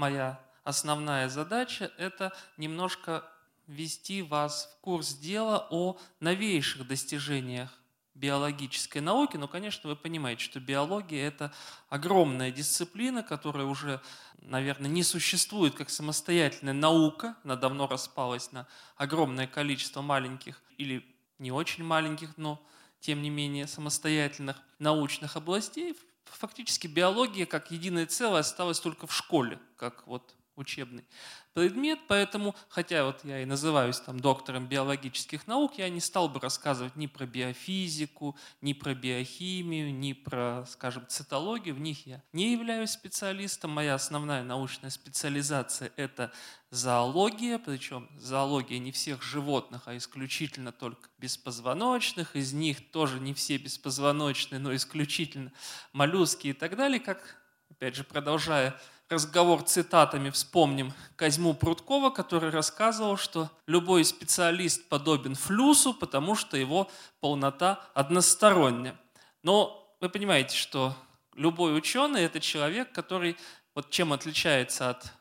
моя основная задача – это немножко ввести вас в курс дела о новейших достижениях биологической науки, но, конечно, вы понимаете, что биология – это огромная дисциплина, которая уже, наверное, не существует как самостоятельная наука, она давно распалась на огромное количество маленьких или не очень маленьких, но, тем не менее, самостоятельных научных областей. Фактически биология как единое целое осталась только в школе, как вот учебный предмет, поэтому, хотя вот я и называюсь там доктором биологических наук, я не стал бы рассказывать ни про биофизику, ни про биохимию, ни про, скажем, цитологию, в них я не являюсь специалистом. Моя основная научная специализация – это зоология, причем зоология не всех животных, а исключительно только беспозвоночных, из них тоже не все беспозвоночные, но исключительно моллюски и так далее, как, опять же, продолжая разговор цитатами вспомним Козьму Прудкова, который рассказывал, что любой специалист подобен флюсу, потому что его полнота односторонняя. Но вы понимаете, что любой ученый – это человек, который, вот чем отличается от,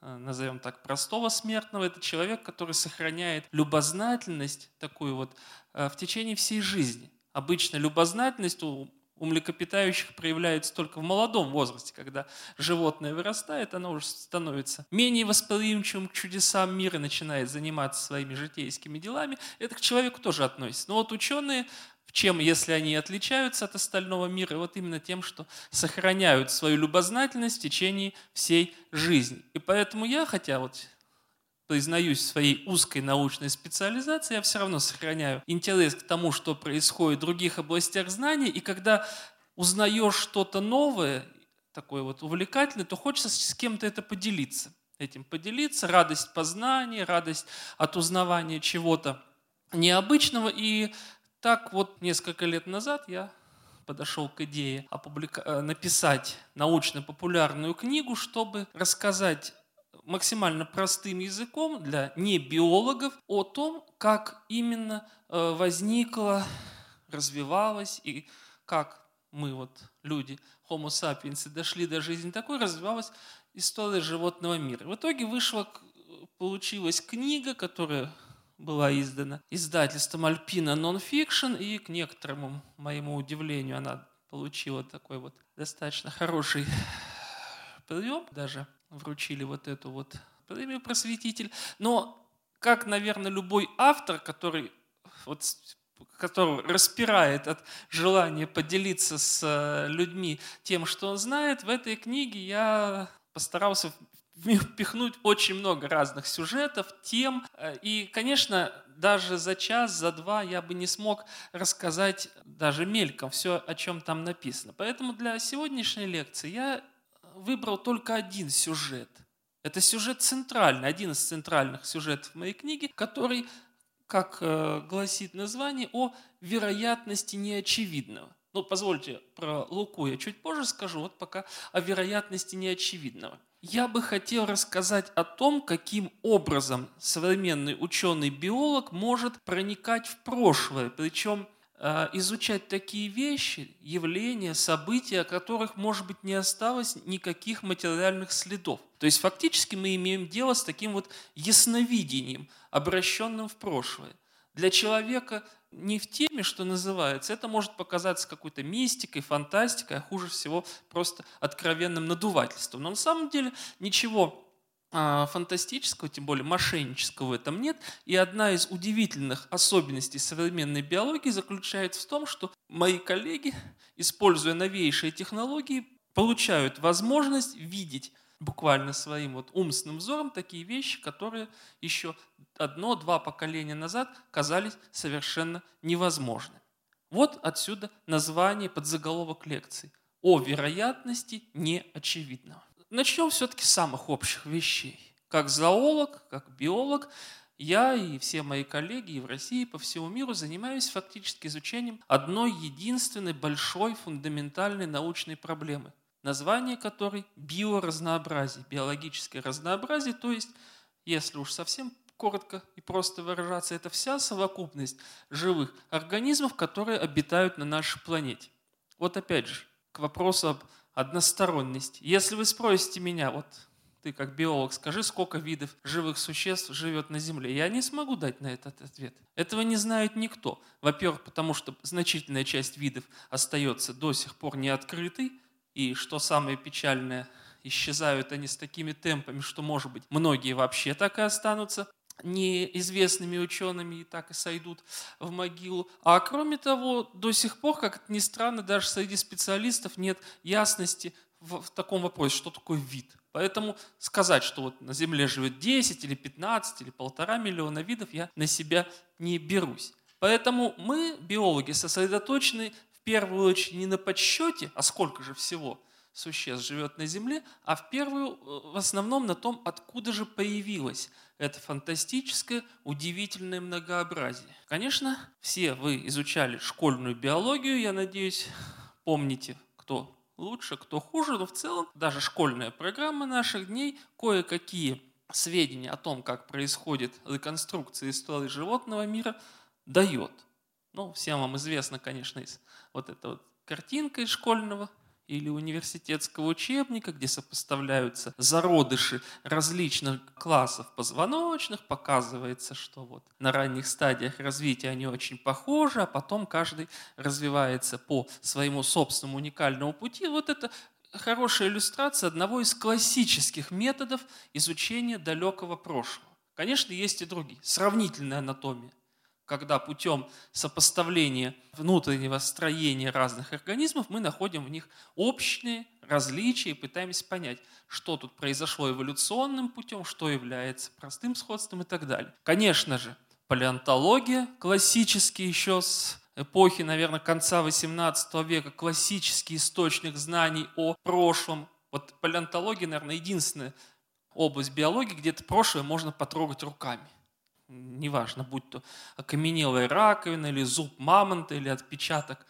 э, назовем так, простого смертного, это человек, который сохраняет любознательность такую вот э, в течение всей жизни. Обычно любознательность у у млекопитающих проявляется только в молодом возрасте, когда животное вырастает, оно уже становится менее восприимчивым к чудесам мира, начинает заниматься своими житейскими делами. Это к человеку тоже относится. Но вот ученые, чем, если они отличаются от остального мира, вот именно тем, что сохраняют свою любознательность в течение всей жизни. И поэтому я, хотя вот признаюсь в своей узкой научной специализации, я все равно сохраняю интерес к тому, что происходит в других областях знаний, и когда узнаешь что-то новое, такое вот увлекательное, то хочется с кем-то это поделиться. Этим поделиться, радость познания, радость от узнавания чего-то необычного. И так вот несколько лет назад я подошел к идее опублика... Э, написать научно-популярную книгу, чтобы рассказать максимально простым языком для небиологов о том, как именно э, возникла, развивалась и как мы, вот люди, Homo sapiens, дошли до жизни такой, развивалась история животного мира. В итоге вышла, получилась книга, которая была издана издательством Alpina Nonfiction, и к некоторому моему удивлению она получила такой вот достаточно хороший прием, даже вручили вот эту вот премию «Просветитель». Но, как, наверное, любой автор, который вот который распирает от желания поделиться с э, людьми тем, что он знает, в этой книге я постарался впихнуть очень много разных сюжетов, тем. Э, и, конечно, даже за час, за два я бы не смог рассказать даже мельком все, о чем там написано. Поэтому для сегодняшней лекции я выбрал только один сюжет. Это сюжет центральный, один из центральных сюжетов моей книги, который, как э, гласит название, о вероятности неочевидного. Ну, позвольте, про Луку я чуть позже скажу, вот пока о вероятности неочевидного. Я бы хотел рассказать о том, каким образом современный ученый-биолог может проникать в прошлое, причем изучать такие вещи, явления, события, о которых, может быть, не осталось никаких материальных следов. То есть фактически мы имеем дело с таким вот ясновидением, обращенным в прошлое. Для человека не в теме, что называется, это может показаться какой-то мистикой, фантастикой, а хуже всего просто откровенным надувательством. Но на самом деле ничего фантастического, тем более мошеннического в этом нет. И одна из удивительных особенностей современной биологии заключается в том, что мои коллеги, используя новейшие технологии, получают возможность видеть буквально своим вот умственным взором такие вещи, которые еще одно-два поколения назад казались совершенно невозможными. Вот отсюда название подзаголовок лекции о вероятности неочевидного. Начнем все-таки с самых общих вещей. Как зоолог, как биолог, я и все мои коллеги и в России, и по всему миру занимаюсь фактически изучением одной единственной большой фундаментальной научной проблемы, название которой биоразнообразие, биологическое разнообразие, то есть, если уж совсем коротко и просто выражаться, это вся совокупность живых организмов, которые обитают на нашей планете. Вот опять же, к вопросу об односторонность. Если вы спросите меня, вот ты как биолог скажи, сколько видов живых существ живет на Земле. Я не смогу дать на этот ответ. Этого не знает никто. Во-первых, потому что значительная часть видов остается до сих пор не открытой, и что самое печальное, исчезают они с такими темпами, что, может быть, многие вообще так и останутся неизвестными учеными и так и сойдут в могилу. А кроме того, до сих пор, как это ни странно, даже среди специалистов нет ясности в, в таком вопросе, что такое вид. Поэтому сказать, что вот на Земле живет 10 или 15 или полтора миллиона видов, я на себя не берусь. Поэтому мы, биологи, сосредоточены в первую очередь не на подсчете, а сколько же всего существ живет на Земле, а в первую, э, в основном на том, откуда же появилось это фантастическое, удивительное многообразие. Конечно, все вы изучали школьную биологию, я надеюсь, помните, кто лучше, кто хуже, но в целом даже школьная программа наших дней кое-какие сведения о том, как происходит реконструкция истории животного мира, дает. Ну, всем вам известно, конечно, из вот эта вот картинка из школьного или университетского учебника, где сопоставляются зародыши различных классов позвоночных, показывается, что вот на ранних стадиях развития они очень похожи, а потом каждый развивается по своему собственному уникальному пути. Вот это хорошая иллюстрация одного из классических методов изучения далекого прошлого. Конечно, есть и другие. Сравнительная анатомия – когда путем сопоставления внутреннего строения разных организмов мы находим в них общие различия и пытаемся понять, что тут произошло эволюционным путем, что является простым сходством и так далее. Конечно же, палеонтология, классический еще с эпохи, наверное, конца XVIII века, классический источник знаний о прошлом. Вот палеонтология, наверное, единственная область биологии, где это прошлое можно потрогать руками неважно, будь то окаменелая раковина или зуб мамонта или отпечаток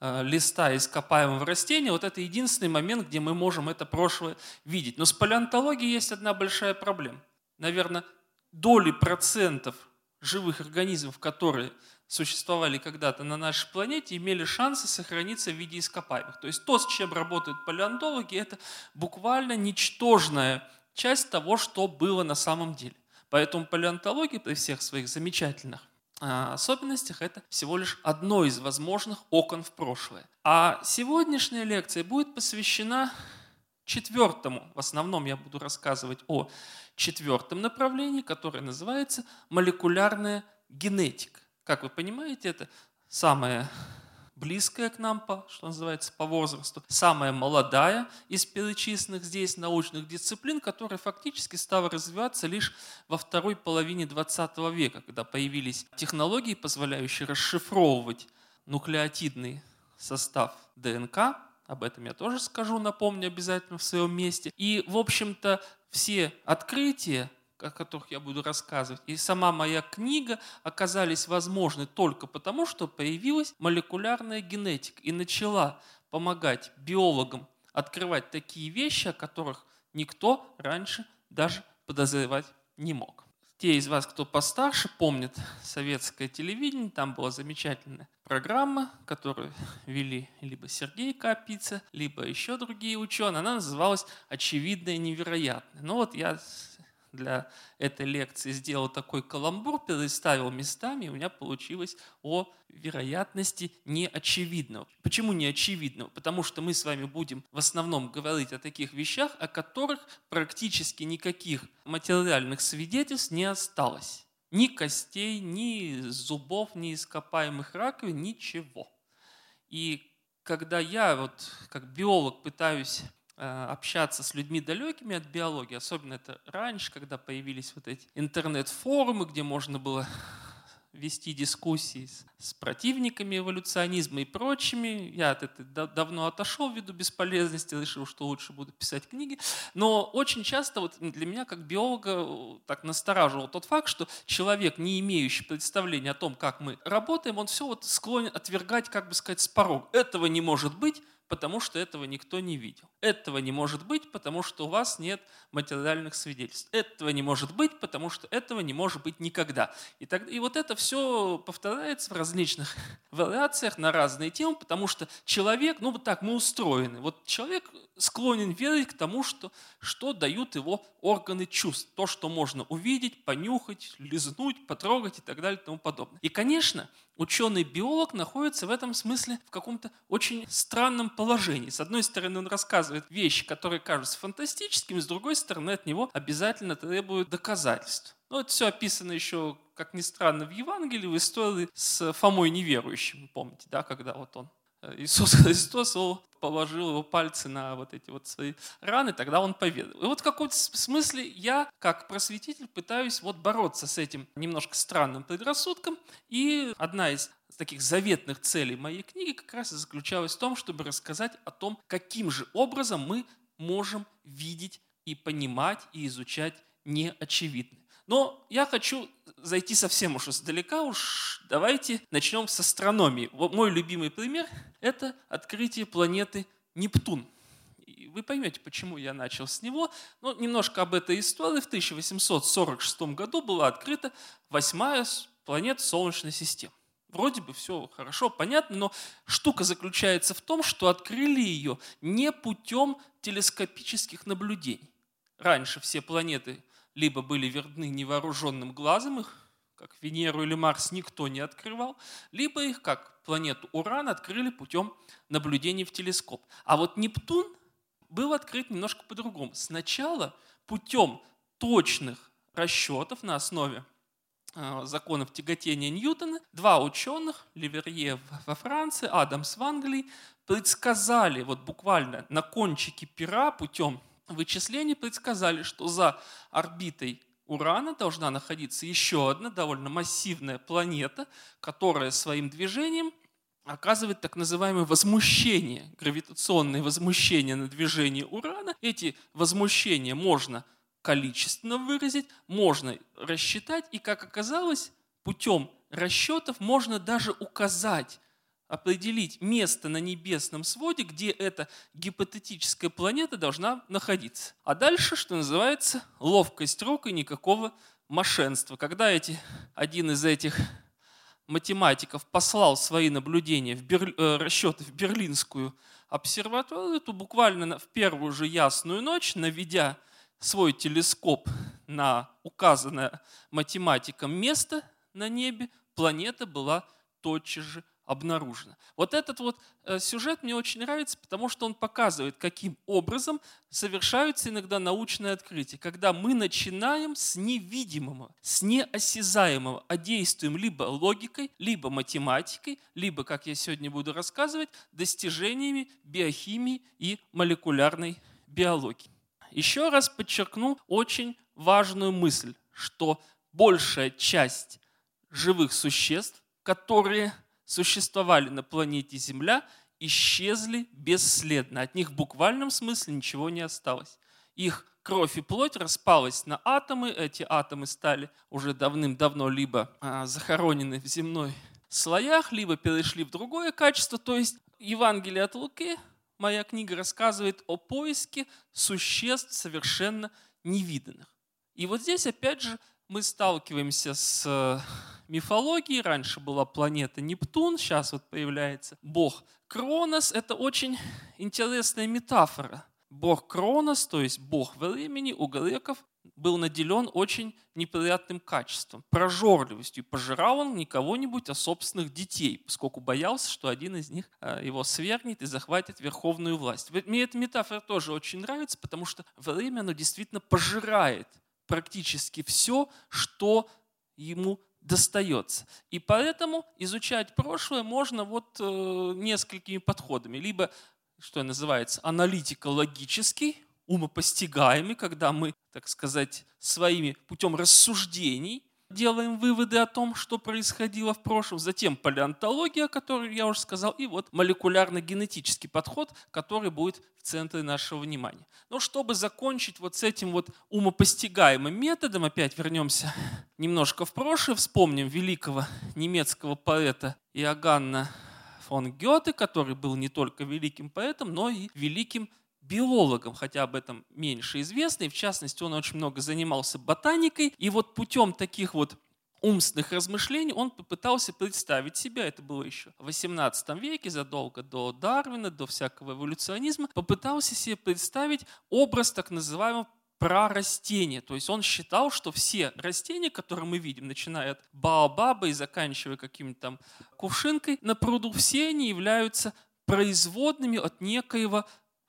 э, листа ископаемого растения, вот это единственный момент, где мы можем это прошлое видеть. Но с палеонтологией есть одна большая проблема. Наверное, доли процентов живых организмов, которые существовали когда-то на нашей планете, имели шансы сохраниться в виде ископаемых. То есть то, с чем работают палеонтологи, это буквально ничтожная часть того, что было на самом деле. Поэтому палеонтология при всех своих замечательных а, особенностях это всего лишь одно из возможных окон в прошлое. А сегодняшняя лекция будет посвящена четвертому. В основном я буду рассказывать о четвертом направлении, которое называется молекулярная генетика. Как вы понимаете, это самое близкая к нам, по, что называется, по возрасту, самая молодая из перечисленных здесь научных дисциплин, которая фактически стала развиваться лишь во второй половине 20 века, когда появились технологии, позволяющие расшифровывать нуклеотидный состав ДНК, об этом я тоже скажу, напомню обязательно в своем месте. И, в общем-то, все открытия, о которых я буду рассказывать, и сама моя книга оказались возможны только потому, что появилась молекулярная генетика и начала помогать биологам открывать такие вещи, о которых никто раньше даже подозревать не мог. Те из вас, кто постарше, помнят советское телевидение, там была замечательная программа, которую вели либо Сергей Капица, либо еще другие ученые. Она называлась «Очевидное невероятное». Ну вот я для этой лекции сделал такой каламбур, переставил местами, и у меня получилось о вероятности неочевидного. Почему неочевидного? Потому что мы с вами будем в основном говорить о таких вещах, о которых практически никаких материальных свидетельств не осталось. Ни костей, ни зубов, ни ископаемых раковин, ничего. И когда я вот как биолог пытаюсь общаться с людьми далекими от биологии, особенно это раньше, когда появились вот эти интернет-форумы, где можно было вести дискуссии с, с противниками эволюционизма и прочими. Я от этого давно отошел ввиду бесполезности, решил, что лучше буду писать книги. Но очень часто вот для меня, как биолога, так настораживал тот факт, что человек, не имеющий представления о том, как мы работаем, он все вот склонен отвергать, как бы сказать, с порога. Этого не может быть, потому что этого никто не видел. Этого не может быть, потому что у вас нет материальных свидетельств. Этого не может быть, потому что этого не может быть никогда. И, так, и вот это все повторяется в различных вариациях на разные темы, потому что человек, ну вот так мы устроены. Вот человек склонен верить к тому, что, что дают его органы чувств. То, что можно увидеть, понюхать, лизнуть, потрогать и так далее и тому подобное. И, конечно, ученый-биолог находится в этом смысле в каком-то очень странном положении. С одной стороны, он рассказывает вещи, которые кажутся фантастическими, с другой стороны, от него обязательно требуют доказательств. Ну, это все описано еще, как ни странно, в Евангелии, в истории с Фомой неверующим, помните, да, когда вот он Иисус Христос положил его пальцы на вот эти вот свои раны, тогда он поведал. И вот в каком-то смысле я, как просветитель, пытаюсь вот бороться с этим немножко странным предрассудком. И одна из таких заветных целей моей книги как раз и заключалась в том, чтобы рассказать о том, каким же образом мы можем видеть и понимать и изучать неочевидное. Но я хочу зайти совсем уж издалека, уж давайте начнем с астрономии. Мой любимый пример – это открытие планеты Нептун. И вы поймете, почему я начал с него. Но немножко об этой истории. В 1846 году была открыта восьмая планета Солнечной системы. Вроде бы все хорошо, понятно, но штука заключается в том, что открыли ее не путем телескопических наблюдений. Раньше все планеты либо были видны невооруженным глазом, их, как Венеру или Марс, никто не открывал, либо их, как планету Уран, открыли путем наблюдений в телескоп. А вот Нептун был открыт немножко по-другому. Сначала путем точных расчетов на основе э, законов тяготения Ньютона, два ученых, Ливерье во Франции, Адамс в Англии, предсказали вот буквально на кончике пера путем вычислений предсказали, что за орбитой Урана должна находиться еще одна довольно массивная планета, которая своим движением оказывает так называемое возмущение, гравитационное возмущение на движение Урана. Эти возмущения можно количественно выразить, можно рассчитать, и, как оказалось, путем расчетов можно даже указать определить место на небесном своде, где эта гипотетическая планета должна находиться. А дальше, что называется, ловкость рук и никакого мошенства. Когда эти, один из этих математиков послал свои наблюдения, в Бер... э, расчеты в Берлинскую обсерваторию, то буквально в первую же ясную ночь, наведя свой телескоп на указанное математиком место на небе, планета была тотчас же обнаружено. Вот этот вот э, сюжет мне очень нравится, потому что он показывает, каким образом совершаются иногда научные открытия, когда мы начинаем с невидимого, с неосязаемого, а действуем либо логикой, либо математикой, либо, как я сегодня буду рассказывать, достижениями биохимии и молекулярной биологии. Еще раз подчеркну очень важную мысль, что большая часть живых существ, которые существовали на планете Земля, исчезли бесследно. От них в буквальном смысле ничего не осталось. Их кровь и плоть распалась на атомы, эти атомы стали уже давным-давно либо а, захоронены в земной слоях, либо перешли в другое качество. То есть Евангелие от Луки, моя книга рассказывает о поиске существ совершенно невиданных. И вот здесь опять же мы сталкиваемся с мифологии. Раньше была планета Нептун, сейчас вот появляется бог Кронос. Это очень интересная метафора. Бог Кронос, то есть бог времени у греков, был наделен очень неприятным качеством, прожорливостью. Пожирал он не кого-нибудь, а собственных детей, поскольку боялся, что один из них э, его свергнет и захватит верховную власть. Мне эта метафора тоже очень нравится, потому что время оно действительно пожирает практически все, что ему достается. И поэтому изучать прошлое можно вот э, несколькими подходами. Либо, что называется, аналитико-логический, умопостигаемый, когда мы, так сказать, своими путем рассуждений делаем выводы о том, что происходило в прошлом, затем палеонтология, о которой я уже сказал, и вот молекулярно-генетический подход, который будет в центре нашего внимания. Но чтобы закончить вот с этим вот умопостигаемым методом, опять вернемся немножко в прошлое, вспомним великого немецкого поэта Иоганна фон Гёте, который был не только великим поэтом, но и великим биологом, хотя об этом меньше известно, и в частности он очень много занимался ботаникой, и вот путем таких вот умственных размышлений он попытался представить себя, это было еще в 18 веке, задолго до Дарвина, до всякого эволюционизма, попытался себе представить образ так называемого про растения. То есть он считал, что все растения, которые мы видим, начиная от баобаба и заканчивая каким-то там кувшинкой на пруду, все они являются производными от некоего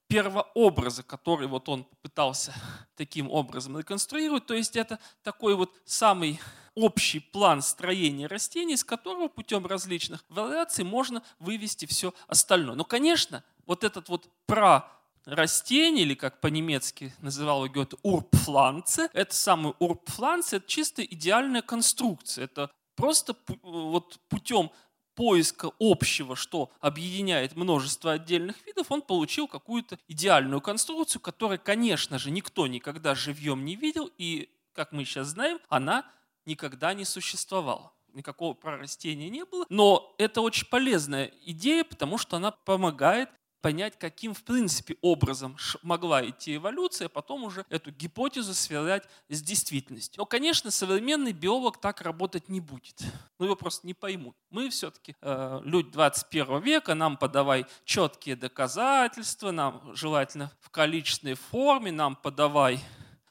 первообраза, который вот он пытался таким образом реконструировать. То есть это такой вот самый общий план строения растений, из которого путем различных вариаций можно вывести все остальное. Но, конечно, вот этот вот про растение, или как по-немецки называл его Гёте, урпфланце, это самый урпфланце, это чисто идеальная конструкция. Это просто вот путем поиска общего, что объединяет множество отдельных видов, он получил какую-то идеальную конструкцию, которую, конечно же, никто никогда живьем не видел, и, как мы сейчас знаем, она никогда не существовала никакого прорастения не было. Но это очень полезная идея, потому что она помогает понять, каким в принципе образом могла идти эволюция, потом уже эту гипотезу сверять с действительностью. Но, конечно, современный биолог так работать не будет. Ну, его просто не поймут. Мы все-таки э, люди 21 века, нам подавай четкие доказательства, нам желательно в количественной форме, нам подавай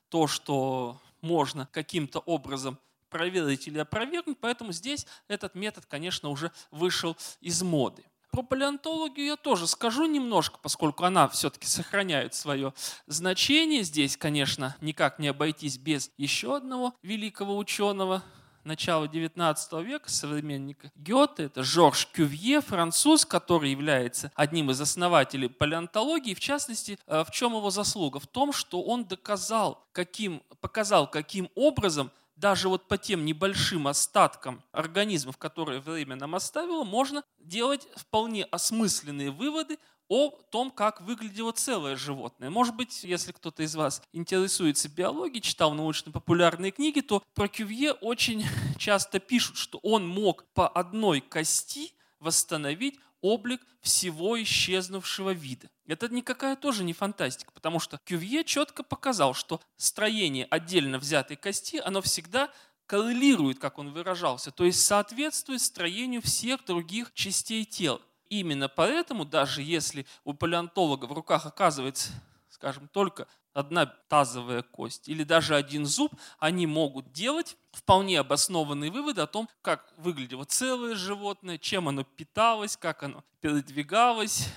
то, что можно каким-то образом проверить или опровергнуть, поэтому здесь этот метод, конечно, уже вышел из моды. Про палеонтологию я тоже скажу немножко, поскольку она все-таки сохраняет свое значение. Здесь, конечно, никак не обойтись без еще одного великого ученого, начала XIX века, современника Гёте, это Жорж Кювье, француз, который является одним из основателей палеонтологии. В частности, э, в чем его заслуга? В том, что он доказал, каким, показал, каким образом даже вот по тем небольшим остаткам организмов, которые время нам оставило, можно делать вполне осмысленные выводы о том, как выглядело целое животное. Может быть, если кто-то из вас интересуется биологией, читал научно-популярные книги, то про Кювье очень часто пишут, что он мог по одной кости восстановить облик всего исчезнувшего вида. Это никакая тоже не фантастика, потому что Кювье четко показал, что строение отдельно взятой кости, оно всегда коррелирует, как он выражался, то есть соответствует строению всех других частей тела. Именно поэтому, даже если у палеонтолога в руках оказывается, скажем, только одна тазовая кость или даже один зуб, они могут делать вполне обоснованные выводы о том, как выглядело целое животное, чем оно питалось, как оно передвигалось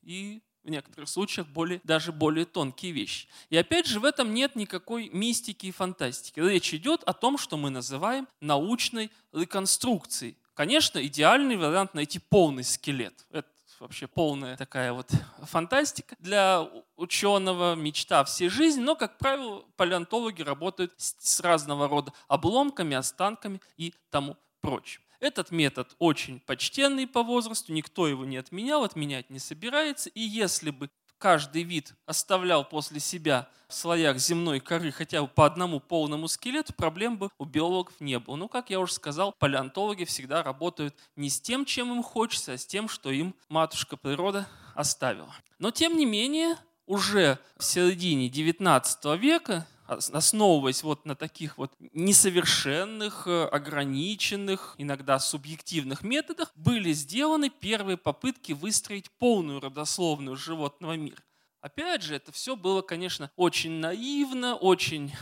и в некоторых случаях более, даже более тонкие вещи. И опять же, в этом нет никакой мистики и фантастики. Речь идет о том, что мы называем научной реконструкцией. Конечно, идеальный вариант найти полный скелет. Это вообще полная такая вот фантастика для ученого, мечта всей жизни, но, как правило, палеонтологи работают с разного рода обломками, останками и тому прочим. Этот метод очень почтенный по возрасту, никто его не отменял, отменять не собирается. И если бы каждый вид оставлял после себя в слоях земной коры хотя бы по одному полному скелету, проблем бы у биологов не было. Но, как я уже сказал, палеонтологи всегда работают не с тем, чем им хочется, а с тем, что им матушка природа оставила. Но, тем не менее, уже в середине XIX века основываясь вот на таких вот несовершенных, э, ограниченных, иногда субъективных методах, были сделаны первые попытки выстроить полную родословную животного мира. Опять же, это все было, конечно, очень наивно, очень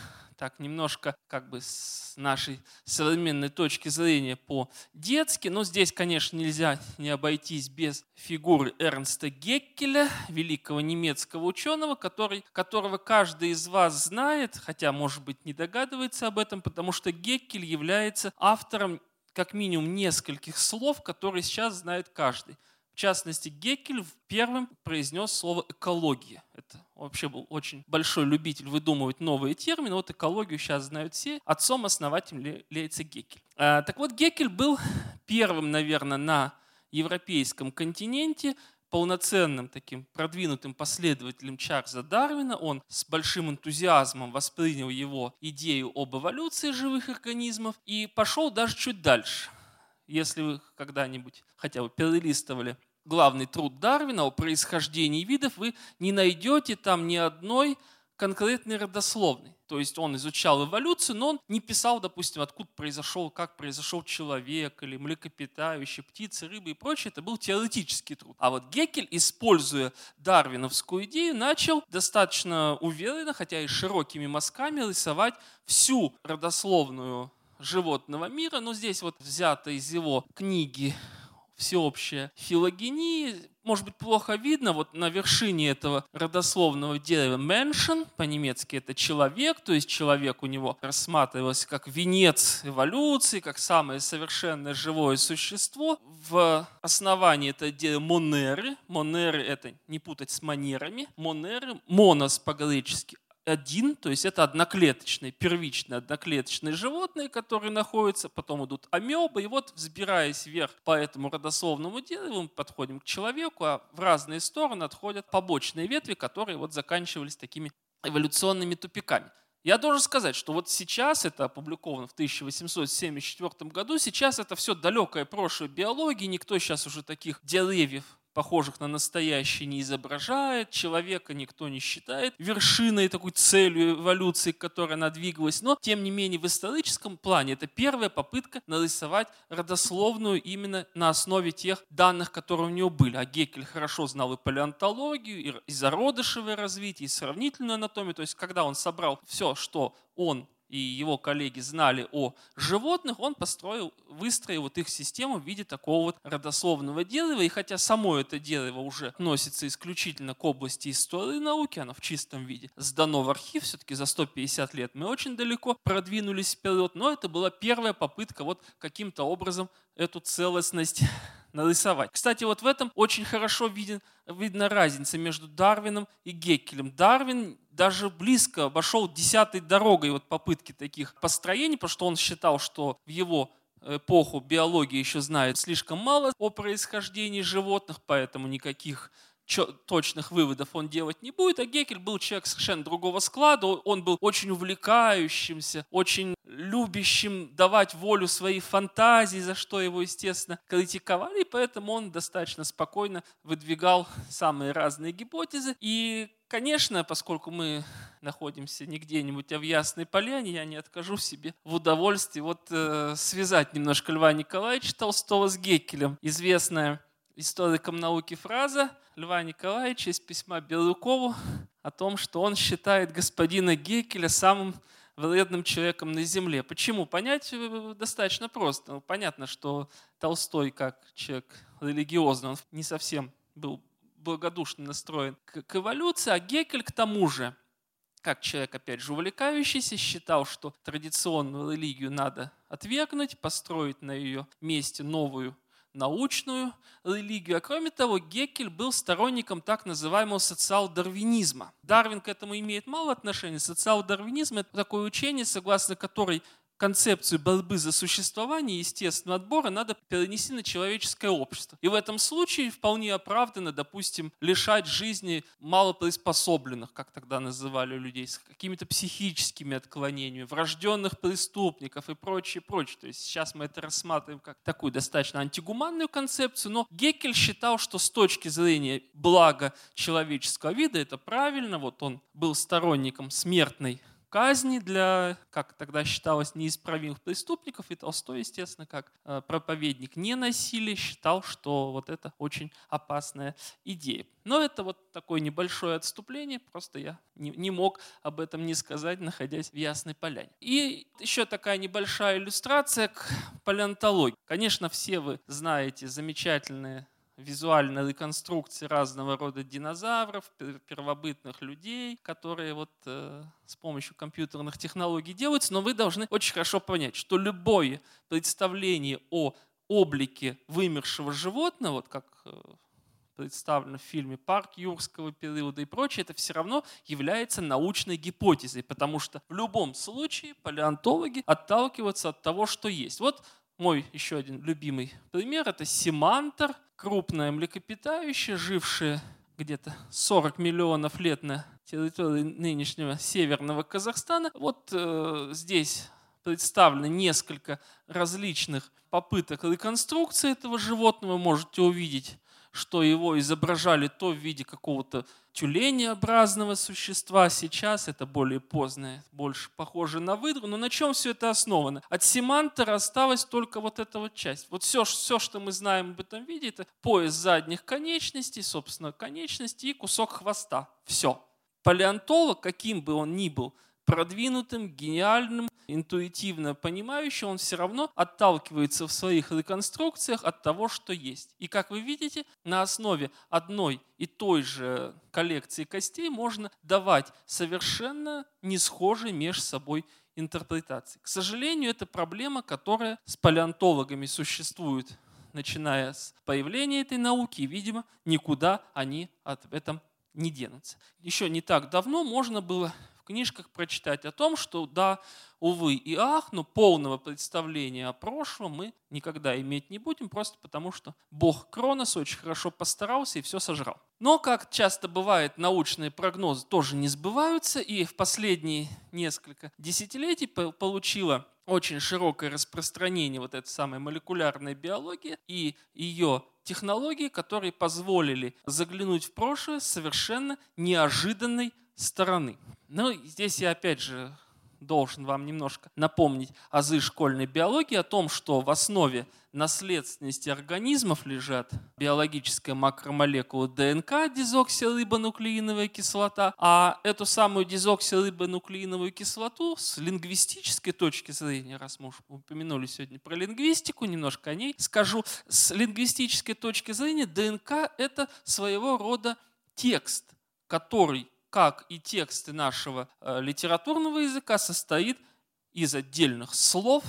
так немножко как бы с нашей современной точки зрения по-детски. Но здесь, конечно, нельзя не обойтись без фигуры Эрнста Геккеля, великого немецкого ученого, который, которого каждый из вас знает, хотя, может быть, не догадывается об этом, потому что Геккель является автором как минимум нескольких слов, которые сейчас знает каждый. Частности, Геккель первым произнес слово «экология». Это вообще был очень большой любитель выдумывать новые термины. Вот экологию сейчас знают все. Отцом основателем является Геккель. А, так вот, Геккель был первым, наверное, на европейском континенте полноценным таким продвинутым последователем Чарльза Дарвина. Он с большим энтузиазмом воспринял его идею об эволюции живых организмов и пошел даже чуть дальше – если вы когда-нибудь хотя бы перелистывали главный труд Дарвина о происхождении видов, вы не найдете там ни одной конкретной родословной. То есть он изучал эволюцию, но он не писал, допустим, откуда произошел, как произошел человек или млекопитающие, птицы, рыбы и прочее. Это был теоретический труд. А вот Геккель, используя дарвиновскую идею, начал достаточно уверенно, хотя и широкими мазками, рисовать всю родословную животного мира. Но здесь вот взято из его книги всеобщая филогения. Может быть, плохо видно, вот на вершине этого родословного дерева mention, по-немецки это человек, то есть человек у него рассматривался как венец эволюции, как самое совершенное живое существо. В основании это дерево монеры. Монеры это не путать с манерами. Монеры, монос по-гречески, один, то есть это одноклеточные, первичные одноклеточные животные, которые находятся, потом идут амебы, и вот взбираясь вверх по этому родословному дереву, мы подходим к человеку, а в разные стороны отходят побочные ветви, которые вот заканчивались такими эволюционными тупиками. Я должен сказать, что вот сейчас это опубликовано в 1874 году, сейчас это все далекое прошлое биологии, никто сейчас уже таких деревьев похожих на настоящие, не изображает, человека никто не считает вершиной такой целью эволюции, к которой она двигалась. Но, тем не менее, в историческом плане это первая попытка нарисовать родословную именно на основе тех данных, которые у него были. А Геккель хорошо знал и палеонтологию, и зародышевое развитие, и сравнительную анатомию. То есть, когда он собрал все, что он и его коллеги знали о животных, он построил, выстроил вот их систему в виде такого вот родословного дерева. И хотя само это дерево уже относится исключительно к области истории науки, оно в чистом виде сдано в архив, все-таки за 150 лет мы очень далеко продвинулись вперед, но это была первая попытка вот каким-то образом эту целостность нарисовать. Кстати, вот в этом очень хорошо виден, видна разница между Дарвином и Геккелем. Дарвин даже близко обошел десятой дорогой вот попытки таких построений, потому что он считал, что в его эпоху биология еще знает слишком мало о происхождении животных, поэтому никаких точных выводов он делать не будет, а Гекель был человек совершенно другого склада, он был очень увлекающимся, очень любящим давать волю своей фантазии, за что его, естественно, критиковали, и поэтому он достаточно спокойно выдвигал самые разные гипотезы. И, конечно, поскольку мы находимся не где-нибудь, а в Ясной Поляне, я не откажу себе в удовольствии вот э, связать немножко Льва Николаевича Толстого с Геккелем. Известная историкам науки фраза Льва Николаевича из письма Белукову о том, что он считает господина Геккеля самым вредным человеком на земле. Почему? Понять э, достаточно просто. Понятно, что Толстой, как человек религиозный, он не совсем был благодушно настроен к, к эволюции, а Геккель к тому же, как человек, опять же, увлекающийся, считал, что традиционную религию надо отвергнуть, построить на ее месте новую научную религию. А кроме того, Геккель был сторонником так называемого социал-дарвинизма. Дарвин к этому имеет мало отношения. Социал-дарвинизм – это такое учение, согласно которой концепцию борьбы за существование естественного отбора надо перенести на человеческое общество. И в этом случае вполне оправданно, допустим, лишать жизни малоприспособленных, как тогда называли людей, с какими-то психическими отклонениями, врожденных преступников и прочее, прочее. То есть сейчас мы это рассматриваем как такую достаточно антигуманную концепцию, но Геккель считал, что с точки зрения блага человеческого вида это правильно. Вот он был сторонником смертной казни для, как тогда считалось, неисправимых преступников. И Толстой, естественно, как э, проповедник не насилия, считал, что вот это очень опасная идея. Но это вот такое небольшое отступление, просто я не, не мог об этом не сказать, находясь в Ясной Поляне. И еще такая небольшая иллюстрация к палеонтологии. Конечно, все вы знаете замечательные визуальной реконструкции разного рода динозавров, первобытных людей, которые вот э, с помощью компьютерных технологий делаются, но вы должны очень хорошо понять, что любое представление о облике вымершего животного, вот как э, представлено в фильме «Парк юрского периода» и прочее, это все равно является научной гипотезой, потому что в любом случае палеонтологи отталкиваются от того, что есть. Вот мой еще один любимый пример – это семантор, крупное млекопитающее, жившее где-то 40 миллионов лет на территории нынешнего северного Казахстана. Вот э, здесь представлено несколько различных попыток реконструкции этого животного. Можете увидеть, что его изображали то в виде какого-то тюленеобразного существа. Сейчас это более позднее, больше похоже на выдру. Но на чем все это основано? От семантера осталась только вот эта вот часть. Вот все, все, что мы знаем об этом виде, это пояс задних конечностей, собственно, конечности и кусок хвоста. Все. Палеонтолог, каким бы он ни был, продвинутым, гениальным, интуитивно понимающим, он все равно отталкивается в своих реконструкциях от того, что есть. И как вы видите, на основе одной и той же коллекции костей можно давать совершенно не схожие между собой интерпретации. К сожалению, это проблема, которая с палеонтологами существует начиная с появления этой науки, и, видимо, никуда они от этом не денутся. Еще не так давно можно было книжках прочитать о том, что да, увы и ах, но полного представления о прошлом мы никогда иметь не будем, просто потому что бог Кронос очень хорошо постарался и все сожрал. Но, как часто бывает, научные прогнозы тоже не сбываются, и в последние несколько десятилетий получила очень широкое распространение вот этой самой молекулярной биологии и ее технологии, которые позволили заглянуть в прошлое совершенно неожиданной стороны. Ну, здесь я опять же должен вам немножко напомнить азы школьной биологии о том, что в основе наследственности организмов лежат биологическая макромолекула ДНК, дезоксирибонуклеиновая кислота, а эту самую дезоксирибонуклеиновую кислоту с лингвистической точки зрения, раз мы уже упомянули сегодня про лингвистику, немножко о ней скажу, с лингвистической точки зрения ДНК – это своего рода текст, который как и тексты нашего э, литературного языка, состоит из отдельных слов,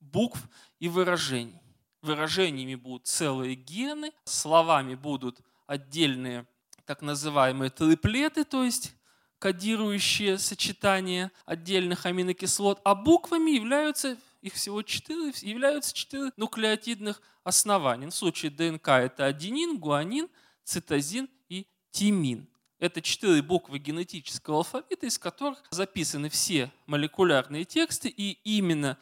букв и выражений. Выражениями будут целые гены, словами будут отдельные так называемые триплеты, то есть кодирующие сочетания отдельных аминокислот, а буквами являются, их всего четыре, являются четыре нуклеотидных основания. В случае ДНК это аденин, гуанин, цитозин и тимин. Это четыре буквы генетического алфавита, из которых записаны все молекулярные тексты, и именно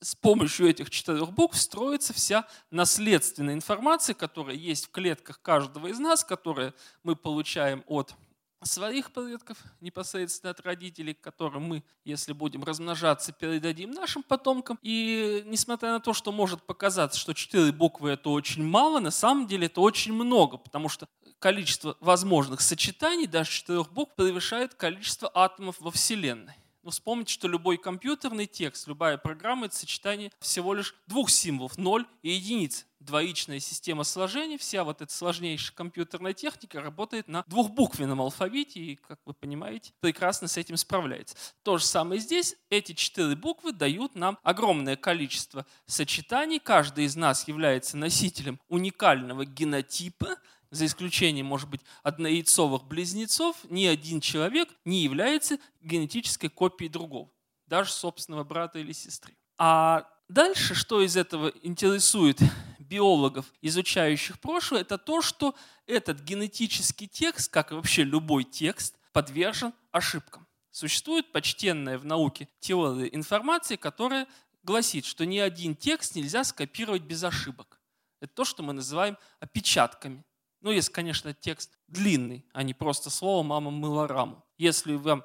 с помощью этих четырех букв строится вся наследственная информация, которая есть в клетках каждого из нас, которую мы получаем от своих предков, непосредственно от родителей, которым мы, если будем размножаться, передадим нашим потомкам. И несмотря на то, что может показаться, что четыре буквы это очень мало, на самом деле это очень много, потому что количество возможных сочетаний даже четырех букв превышает количество атомов во Вселенной. Но вспомните, что любой компьютерный текст, любая программа – это сочетание всего лишь двух символов – 0 и единиц. Двоичная система сложений, вся вот эта сложнейшая компьютерная техника работает на двухбуквенном алфавите и, как вы понимаете, прекрасно с этим справляется. То же самое здесь. Эти четыре буквы дают нам огромное количество сочетаний. Каждый из нас является носителем уникального генотипа, за исключением, может быть, однояйцовых близнецов, ни один человек не является генетической копией другого, даже собственного брата или сестры. А дальше, что из этого интересует биологов, изучающих прошлое, это то, что этот генетический текст, как и вообще любой текст, подвержен ошибкам. Существует почтенная в науке теория информации, которая гласит, что ни один текст нельзя скопировать без ошибок. Это то, что мы называем опечатками. Ну, если, конечно, текст длинный, а не просто слово «мама мыла раму». Если вам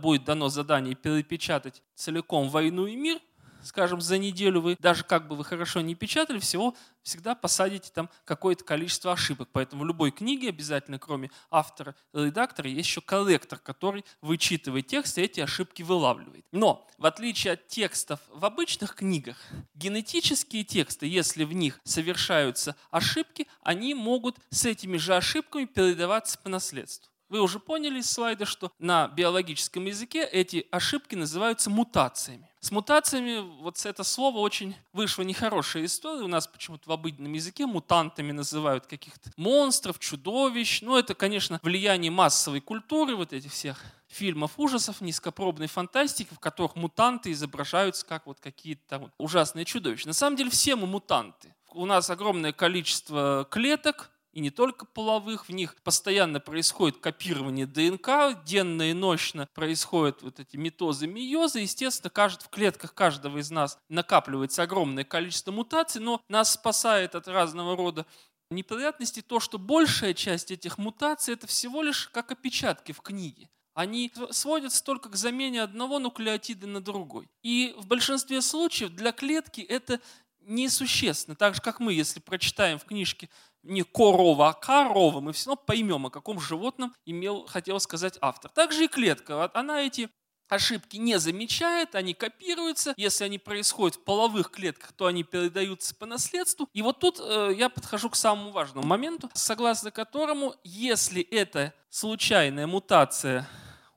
будет дано задание перепечатать целиком «Войну и мир», скажем, за неделю вы, даже как бы вы хорошо не печатали, всего всегда посадите там какое-то количество ошибок. Поэтому в любой книге обязательно, кроме автора редактора, есть еще корректор, который вычитывает текст и эти ошибки вылавливает. Но, в отличие от текстов в обычных книгах, генетические тексты, если в них совершаются ошибки, они могут с этими же ошибками передаваться по наследству. Вы уже поняли из слайда, что на биологическом языке эти ошибки называются мутациями. С мутациями вот это слово очень вышло нехорошая история. У нас почему-то в обыденном языке мутантами называют каких-то монстров, чудовищ. Ну, это, конечно, влияние массовой культуры, вот этих всех фильмов ужасов, низкопробной фантастики, в которых мутанты изображаются как вот какие-то там ужасные чудовища. На самом деле все мы мутанты. У нас огромное количество клеток, и не только половых, в них постоянно происходит копирование ДНК, денно и ночно происходят вот эти митозы, миозы. Естественно, кажд, в клетках каждого из нас накапливается огромное количество мутаций, но нас спасает от разного рода неприятностей то, что большая часть этих мутаций это всего лишь как опечатки в книге. Они сводятся только к замене одного нуклеотида на другой. И в большинстве случаев для клетки это несущественно. Так же, как мы, если прочитаем в книжке не корова, а корова, мы все равно поймем, о каком животном имел, хотел сказать автор. Также и клетка. Она эти ошибки не замечает, они копируются. Если они происходят в половых клетках, то они передаются по наследству. И вот тут э, я подхожу к самому важному моменту, согласно которому, если это случайная мутация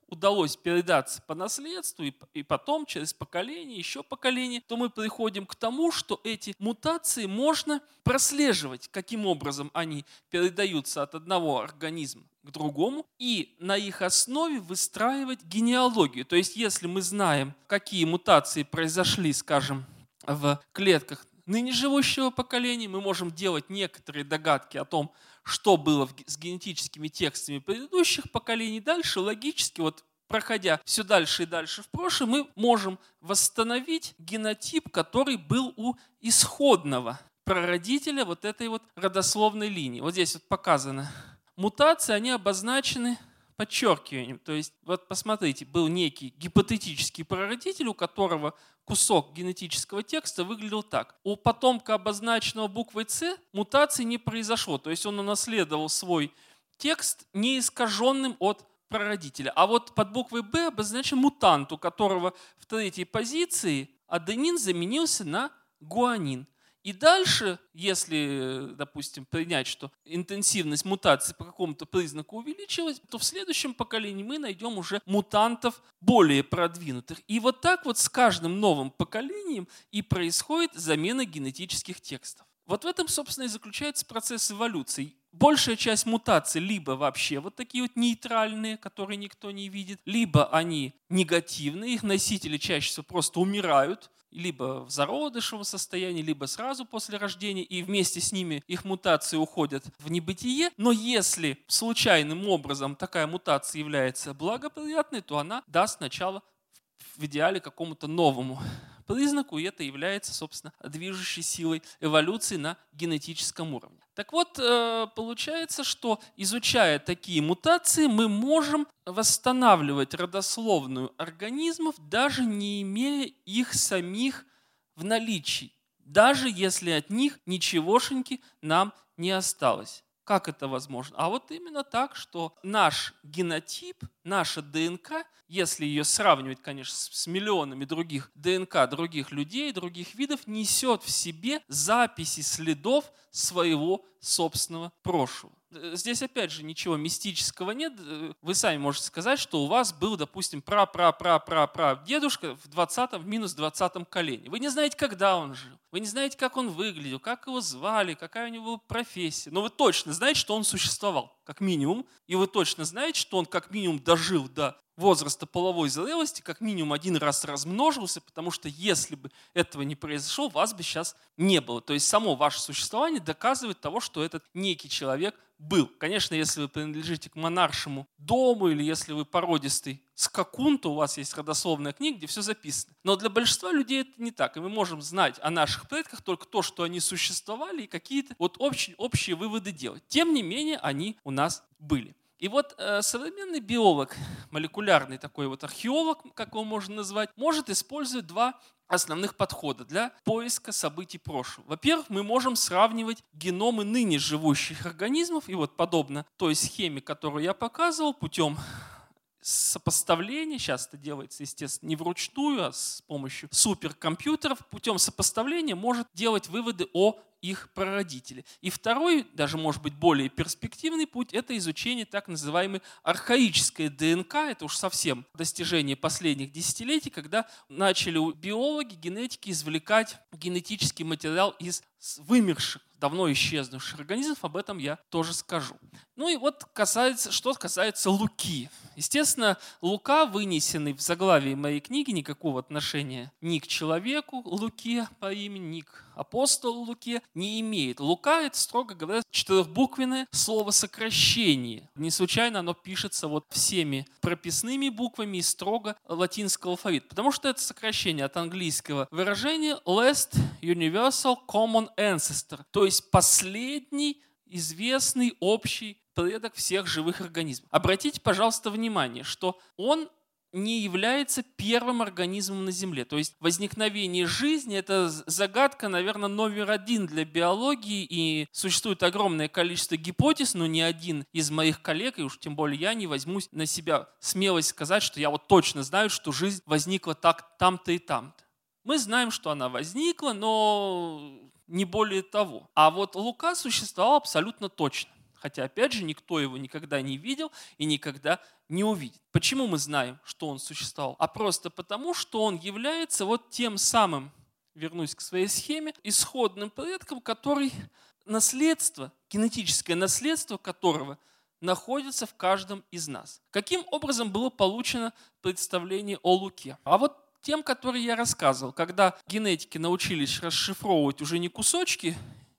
удалось передаться по наследству и, потом через поколение, еще поколение, то мы приходим к тому, что эти мутации можно прослеживать, каким образом они передаются от одного организма к другому и на их основе выстраивать генеалогию. То есть если мы знаем, какие мутации произошли, скажем, в клетках ныне живущего поколения, мы можем делать некоторые догадки о том, что было с генетическими текстами предыдущих поколений. Дальше логически, вот проходя все дальше и дальше в прошлое, мы можем восстановить генотип, который был у исходного прародителя вот этой вот родословной линии. Вот здесь вот показано. Мутации, они обозначены подчеркиванием. То есть, вот посмотрите, был некий гипотетический прародитель, у которого кусок генетического текста выглядел так. У потомка, обозначенного буквой С, мутации не произошло. То есть он унаследовал свой текст неискаженным от прародителя. А вот под буквой Б обозначен мутант, у которого в третьей позиции аденин заменился на гуанин. И дальше, если, допустим, принять, что интенсивность мутации по какому-то признаку увеличилась, то в следующем поколении мы найдем уже мутантов более продвинутых. И вот так вот с каждым новым поколением и происходит замена генетических текстов. Вот в этом, собственно, и заключается процесс эволюции. Большая часть мутаций либо вообще вот такие вот нейтральные, которые никто не видит, либо они негативные, их носители чаще всего просто умирают, либо в зародышевом состоянии, либо сразу после рождения, и вместе с ними их мутации уходят в небытие. Но если случайным образом такая мутация является благоприятной, то она даст начало в идеале какому-то новому признаку, и это является, собственно, движущей силой эволюции на генетическом уровне. Так вот, э, получается, что изучая такие мутации, мы можем восстанавливать родословную организмов, даже не имея их самих в наличии, даже если от них ничегошеньки нам не осталось. Как это возможно? А вот именно так, что наш генотип, наша ДНК, если ее сравнивать, конечно, с миллионами других ДНК других людей, других видов, несет в себе записи следов своего собственного прошлого. Э, здесь, опять же, ничего мистического нет. Э, вы сами можете сказать, что у вас был, допустим, пра-пра-пра-пра-пра дедушка в 20 в минус 20 колене. Вы не знаете, когда он жил. Вы не знаете, как он выглядел, как его звали, какая у него была профессия. Но вы точно знаете, что он существовал, как минимум. И вы точно знаете, что он как минимум дожил до возраста половой зрелости как минимум один раз размножился, потому что если бы этого не произошло, вас бы сейчас не было. То есть само ваше существование доказывает того, что этот некий человек был. Конечно, если вы принадлежите к монаршему дому или если вы породистый скакун, то у вас есть родословная книга, где все записано. Но для большинства людей это не так. И мы можем знать о наших предках только то, что они существовали, и какие-то вот общие, общие выводы делать. Тем не менее, они у нас были. И вот э, современный биолог, молекулярный такой вот археолог, как его можно назвать, может использовать два основных подхода для поиска событий прошлого. Во-первых, мы можем сравнивать геномы ныне живущих организмов, и вот подобно той схеме, которую я показывал, путем сопоставления, сейчас это делается, естественно, не вручную, а с помощью суперкомпьютеров, путем сопоставления может делать выводы о их прародители. И второй, даже может быть более перспективный путь, это изучение так называемой архаической ДНК. Это уж совсем достижение последних десятилетий, когда начали биологи, генетики извлекать генетический материал из вымерших, давно исчезнувших организмов, об этом я тоже скажу. Ну и вот касается, что касается Луки. Естественно, Лука, вынесенный в заглавии моей книги, никакого отношения ни к человеку Луке по имени, ни к апостолу Луке не имеет. Лука – это, строго говоря, четырехбуквенное слово сокращение. Не случайно оно пишется вот всеми прописными буквами и строго латинского алфавита, потому что это сокращение от английского выражения last universal common ancestor, то есть последний известный общий предок всех живых организмов. Обратите, пожалуйста, внимание, что он не является первым организмом на Земле. То есть возникновение жизни – это загадка, наверное, номер один для биологии, и существует огромное количество гипотез, но ни один из моих коллег, и уж тем более я, не возьмусь на себя смелость сказать, что я вот точно знаю, что жизнь возникла так, там-то и там-то. Мы знаем, что она возникла, но не более того. А вот Лука существовал абсолютно точно. Хотя, опять же, никто его никогда не видел и никогда не увидит. Почему мы знаем, что он существовал? А просто потому, что он является вот тем самым, вернусь к своей схеме, исходным предком, который наследство, генетическое наследство которого находится в каждом из нас. Каким образом было получено представление о Луке? А вот тем, которые я рассказывал, когда генетики научились расшифровывать уже не кусочки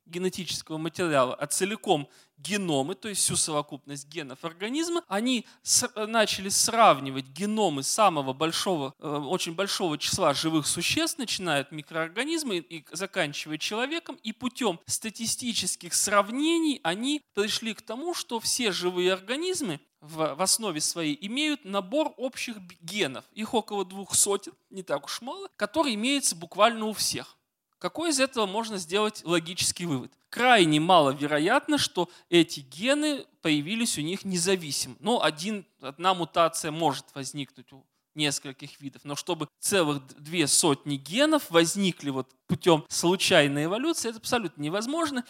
генетического материала, а целиком геномы, то есть всю совокупность генов организма, они с, начали сравнивать геномы самого большого, э, очень большого числа живых существ, начиная от микроорганизма и, и заканчивая человеком, и путем статистических сравнений они пришли к тому, что все живые организмы в, в основе своей имеют набор общих генов. Их около двух сотен, не так уж мало, которые имеются буквально у всех. Какой из этого можно сделать логический вывод? Крайне маловероятно, что эти гены появились у них независимо. Но один, одна мутация может возникнуть у нескольких видов, но чтобы целых две сотни генов возникли вот путем случайной эволюции, это абсолютно невозможно.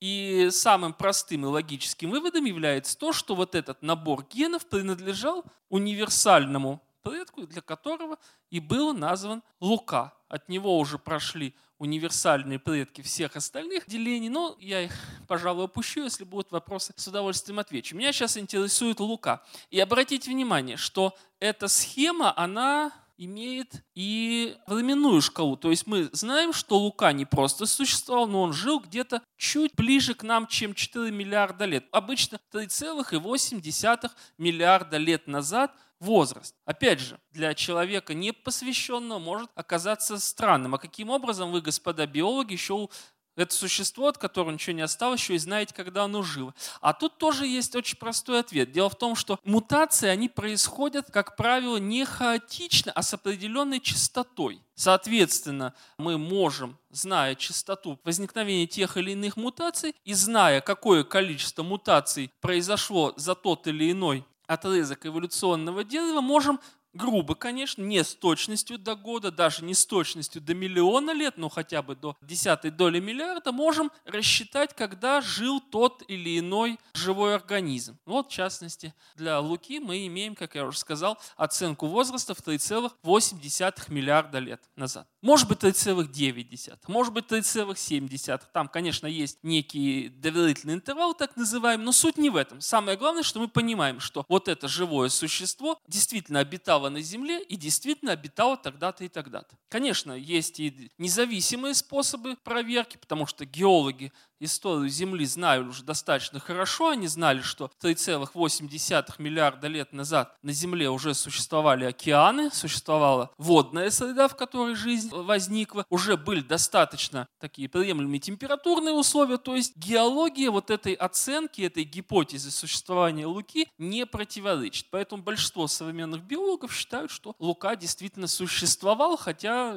И самым простым и логическим выводом является то, что вот этот набор генов принадлежал универсальному предку, для которого и был назван Лука. От него уже прошли универсальные предки всех остальных делений, но я их, пожалуй, опущу, если будут вопросы, с удовольствием отвечу. Меня сейчас интересует Лука. И обратите внимание, что эта схема, она имеет и временную шкалу. То есть мы знаем, что Лука не просто существовал, но он жил где-то чуть ближе к нам, чем 4 миллиарда лет. Обычно 3,8 миллиарда лет назад возраст. Опять же, для человека непосвященного может оказаться странным. А каким образом вы, господа биологи, еще это существо, от которого ничего не осталось, еще и знаете, когда оно жило. А тут тоже есть очень простой ответ. Дело в том, что мутации, они происходят, как правило, не хаотично, а с определенной частотой. Соответственно, мы можем, зная частоту возникновения тех или иных мутаций и зная, какое количество мутаций произошло за тот или иной отрезок эволюционного дерева можем грубо, конечно, не с точностью до года, даже не с точностью до миллиона лет, но хотя бы до десятой доли миллиарда, можем рассчитать, когда жил тот или иной живой организм. Вот, в частности, для Луки мы имеем, как я уже сказал, оценку возраста в 3,8 миллиарда лет назад. Может быть 3,9, может быть 3,7. Там, конечно, есть некий доверительный интервал, так называемый, но суть не в этом. Самое главное, что мы понимаем, что вот это живое существо действительно обитало обитала на земле и действительно обитала тогда-то и тогда-то. Конечно, есть и независимые способы проверки, потому что геологи историю Земли знают уже достаточно хорошо. Они знали, что 3,8 миллиарда лет назад на Земле уже существовали океаны, существовала водная среда, в которой жизнь возникла. Уже были достаточно такие приемлемые температурные условия. То есть геология вот этой оценки, этой гипотезы существования Луки не противоречит. Поэтому большинство современных биологов считают, что Лука действительно существовал, хотя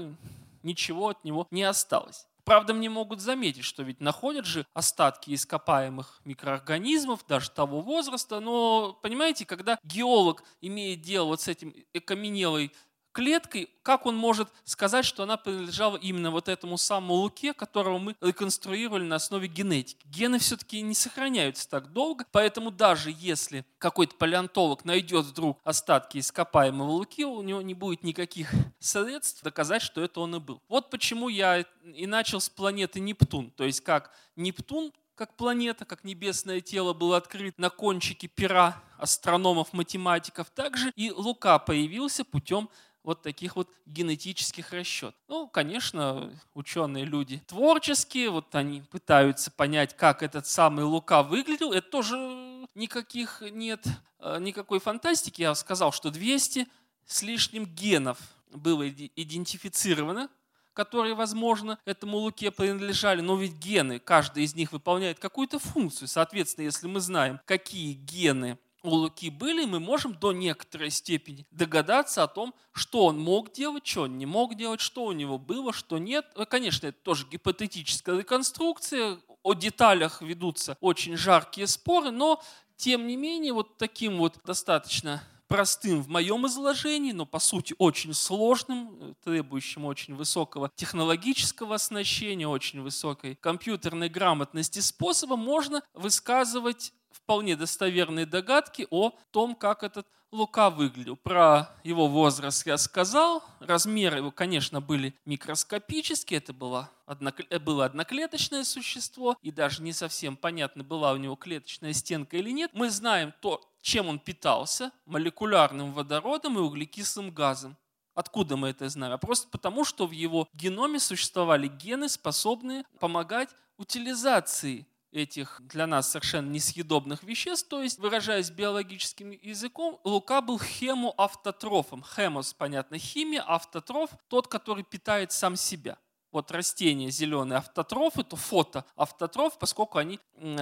ничего от него не осталось. Правда, мне могут заметить, что ведь находят же остатки ископаемых микроорганизмов, даже того возраста, но, понимаете, когда геолог имеет дело вот с этим окаменелой клеткой, как он может сказать, что она принадлежала именно вот этому самому Луке, которого мы реконструировали на основе генетики. Гены все-таки не сохраняются так долго, поэтому даже если какой-то палеонтолог найдет вдруг остатки ископаемого Луки, у него не будет никаких средств доказать, что это он и был. Вот почему я и начал с планеты Нептун. То есть как Нептун как планета, как небесное тело был открыт на кончике пера астрономов, математиков. Также и Лука появился путем вот таких вот генетических расчетов. Ну, конечно, ученые люди творческие, вот они пытаются понять, как этот самый Лука выглядел. Это тоже никаких нет, э, никакой фантастики. Я сказал, что 200 с лишним генов было идентифицировано, которые, возможно, этому луке принадлежали, но ведь гены, каждый из них выполняет какую-то функцию. Соответственно, если мы знаем, какие гены у Луки были, мы можем до некоторой степени догадаться о том, что он мог делать, что он не мог делать, что у него было, что нет. Ну, конечно, это тоже гипотетическая реконструкция, о деталях ведутся очень жаркие споры, но тем не менее вот таким вот достаточно простым в моем изложении, но по сути очень сложным, требующим очень высокого технологического оснащения, очень высокой компьютерной грамотности способом можно высказывать вполне достоверные догадки о том, как этот Лука выглядел. Про его возраст я сказал. Размеры его, конечно, были микроскопические. Это было, однокле... было одноклеточное существо. И даже не совсем понятно, была у него клеточная стенка или нет. Мы знаем то, чем он питался. Молекулярным водородом и углекислым газом. Откуда мы это знаем? А просто потому, что в его геноме существовали гены, способные помогать утилизации этих для нас совершенно несъедобных веществ, то есть, выражаясь биологическим языком, Лука был хемоавтотрофом. Хемос, понятно, химия, автотроф – тот, который питает сам себя. Вот растения зеленые автотрофы, то фотоавтотроф, поскольку они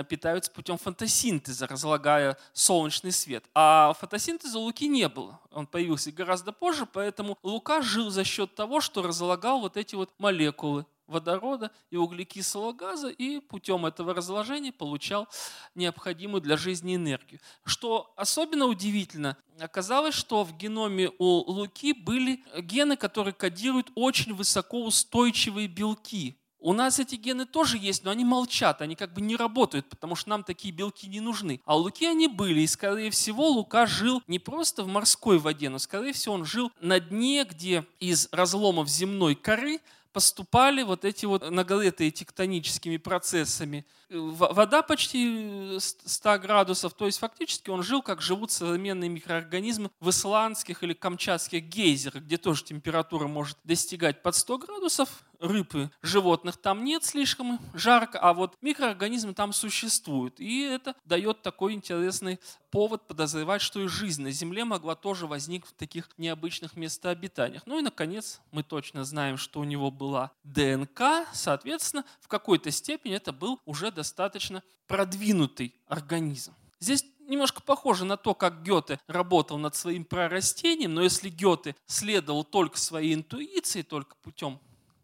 питаются путем фотосинтеза, разлагая солнечный свет. А фотосинтеза у Луки не было. Он появился гораздо позже, поэтому Лука жил за счет того, что разлагал вот эти вот молекулы водорода и углекислого газа и путем этого разложения получал необходимую для жизни энергию. Что особенно удивительно, оказалось, что в геноме у Луки были гены, которые кодируют очень высокоустойчивые белки. У нас эти гены тоже есть, но они молчат, они как бы не работают, потому что нам такие белки не нужны. А у Луки они были, и, скорее всего, Лука жил не просто в морской воде, но, скорее всего, он жил на дне, где из разломов земной коры поступали вот эти вот нагретые тектоническими процессами. Вода почти 100 градусов, то есть фактически он жил, как живут современные микроорганизмы в исландских или камчатских гейзерах, где тоже температура может достигать под 100 градусов, рыб и животных там нет слишком жарко, а вот микроорганизмы там существуют. И это дает такой интересный повод подозревать, что и жизнь на Земле могла тоже возникнуть в таких необычных местообитаниях. Ну и, наконец, мы точно знаем, что у него была ДНК, соответственно, в какой-то степени это был уже достаточно продвинутый организм. Здесь немножко похоже на то, как Гёте работал над своим прорастением, но если Гёте следовал только своей интуиции, только путем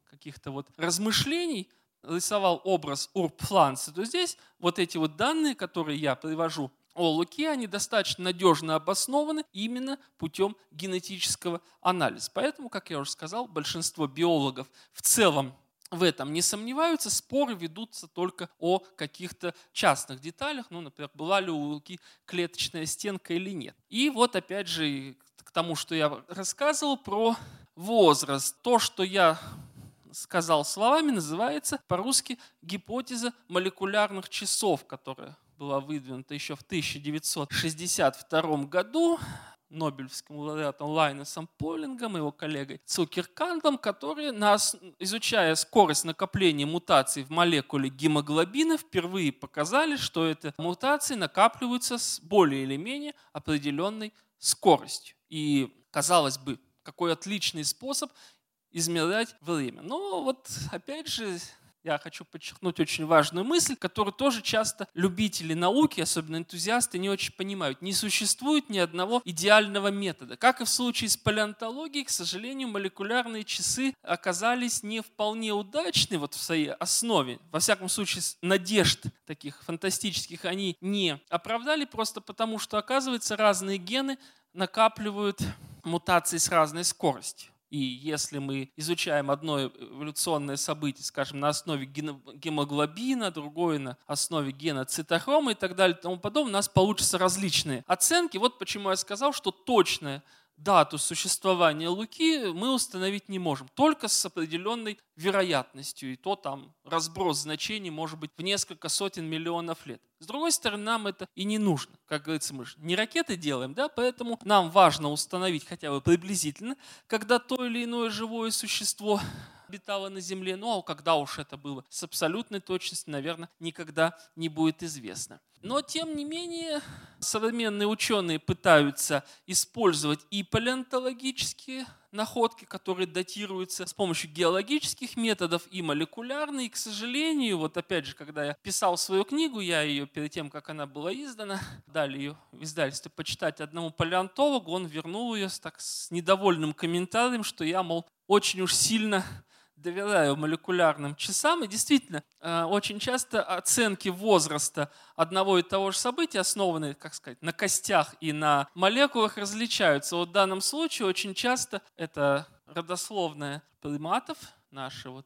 каких-то вот размышлений, рисовал образ урбфланца, то здесь вот эти вот данные, которые я привожу о Луке, они достаточно надежно обоснованы именно путем генетического анализа. Поэтому, как я уже сказал, большинство биологов в целом в этом не сомневаются, споры ведутся только о каких-то частных деталях, ну, например, была ли у Луки клеточная стенка или нет. И вот опять же к тому, что я рассказывал про возраст. То, что я сказал словами, называется по-русски гипотеза молекулярных часов, которая была выдвинута еще в 1962 году Нобелевским лауреатом Лайнесом Полингом его коллегой Цукеркандом, которые, изучая скорость накопления мутаций в молекуле гемоглобина, впервые показали, что эти мутации накапливаются с более или менее определенной скоростью. И, казалось бы, какой отличный способ измерять время. Но вот опять же, я хочу подчеркнуть очень важную мысль, которую тоже часто любители науки, особенно энтузиасты, не очень понимают. Не существует ни одного идеального метода. Как и в случае с палеонтологией, к сожалению, молекулярные часы оказались не вполне удачны вот в своей основе. Во всяком случае, надежд таких фантастических они не оправдали, просто потому что, оказывается, разные гены накапливают мутации с разной скоростью. И если мы изучаем одно эволюционное событие, скажем, на основе гемоглобина, другое на основе гена цитохрома и так далее и тому подобное, у нас получатся различные оценки. Вот почему я сказал, что точное дату существования Луки мы установить не можем, только с определенной вероятностью, и то там разброс значений может быть в несколько сотен миллионов лет. С другой стороны, нам это и не нужно. Как говорится, мы же не ракеты делаем, да, поэтому нам важно установить хотя бы приблизительно, когда то или иное живое существо обитало на Земле, а когда уж это было с абсолютной точностью, наверное, никогда не будет известно. Но, тем не менее, современные ученые пытаются использовать и палеонтологические находки, которые датируются с помощью геологических методов и молекулярные. И, к сожалению, вот опять же, когда я писал свою книгу, я ее перед тем, как она была издана, дали ее в издательстве почитать одному палеонтологу, он вернул ее с, так, с недовольным комментарием, что я, мол, очень уж сильно доверяю молекулярным часам. И действительно, э, очень часто оценки возраста одного и того же события, основанные, как сказать, на костях и на молекулах, различаются. Вот в данном случае очень часто это родословная приматов, наши вот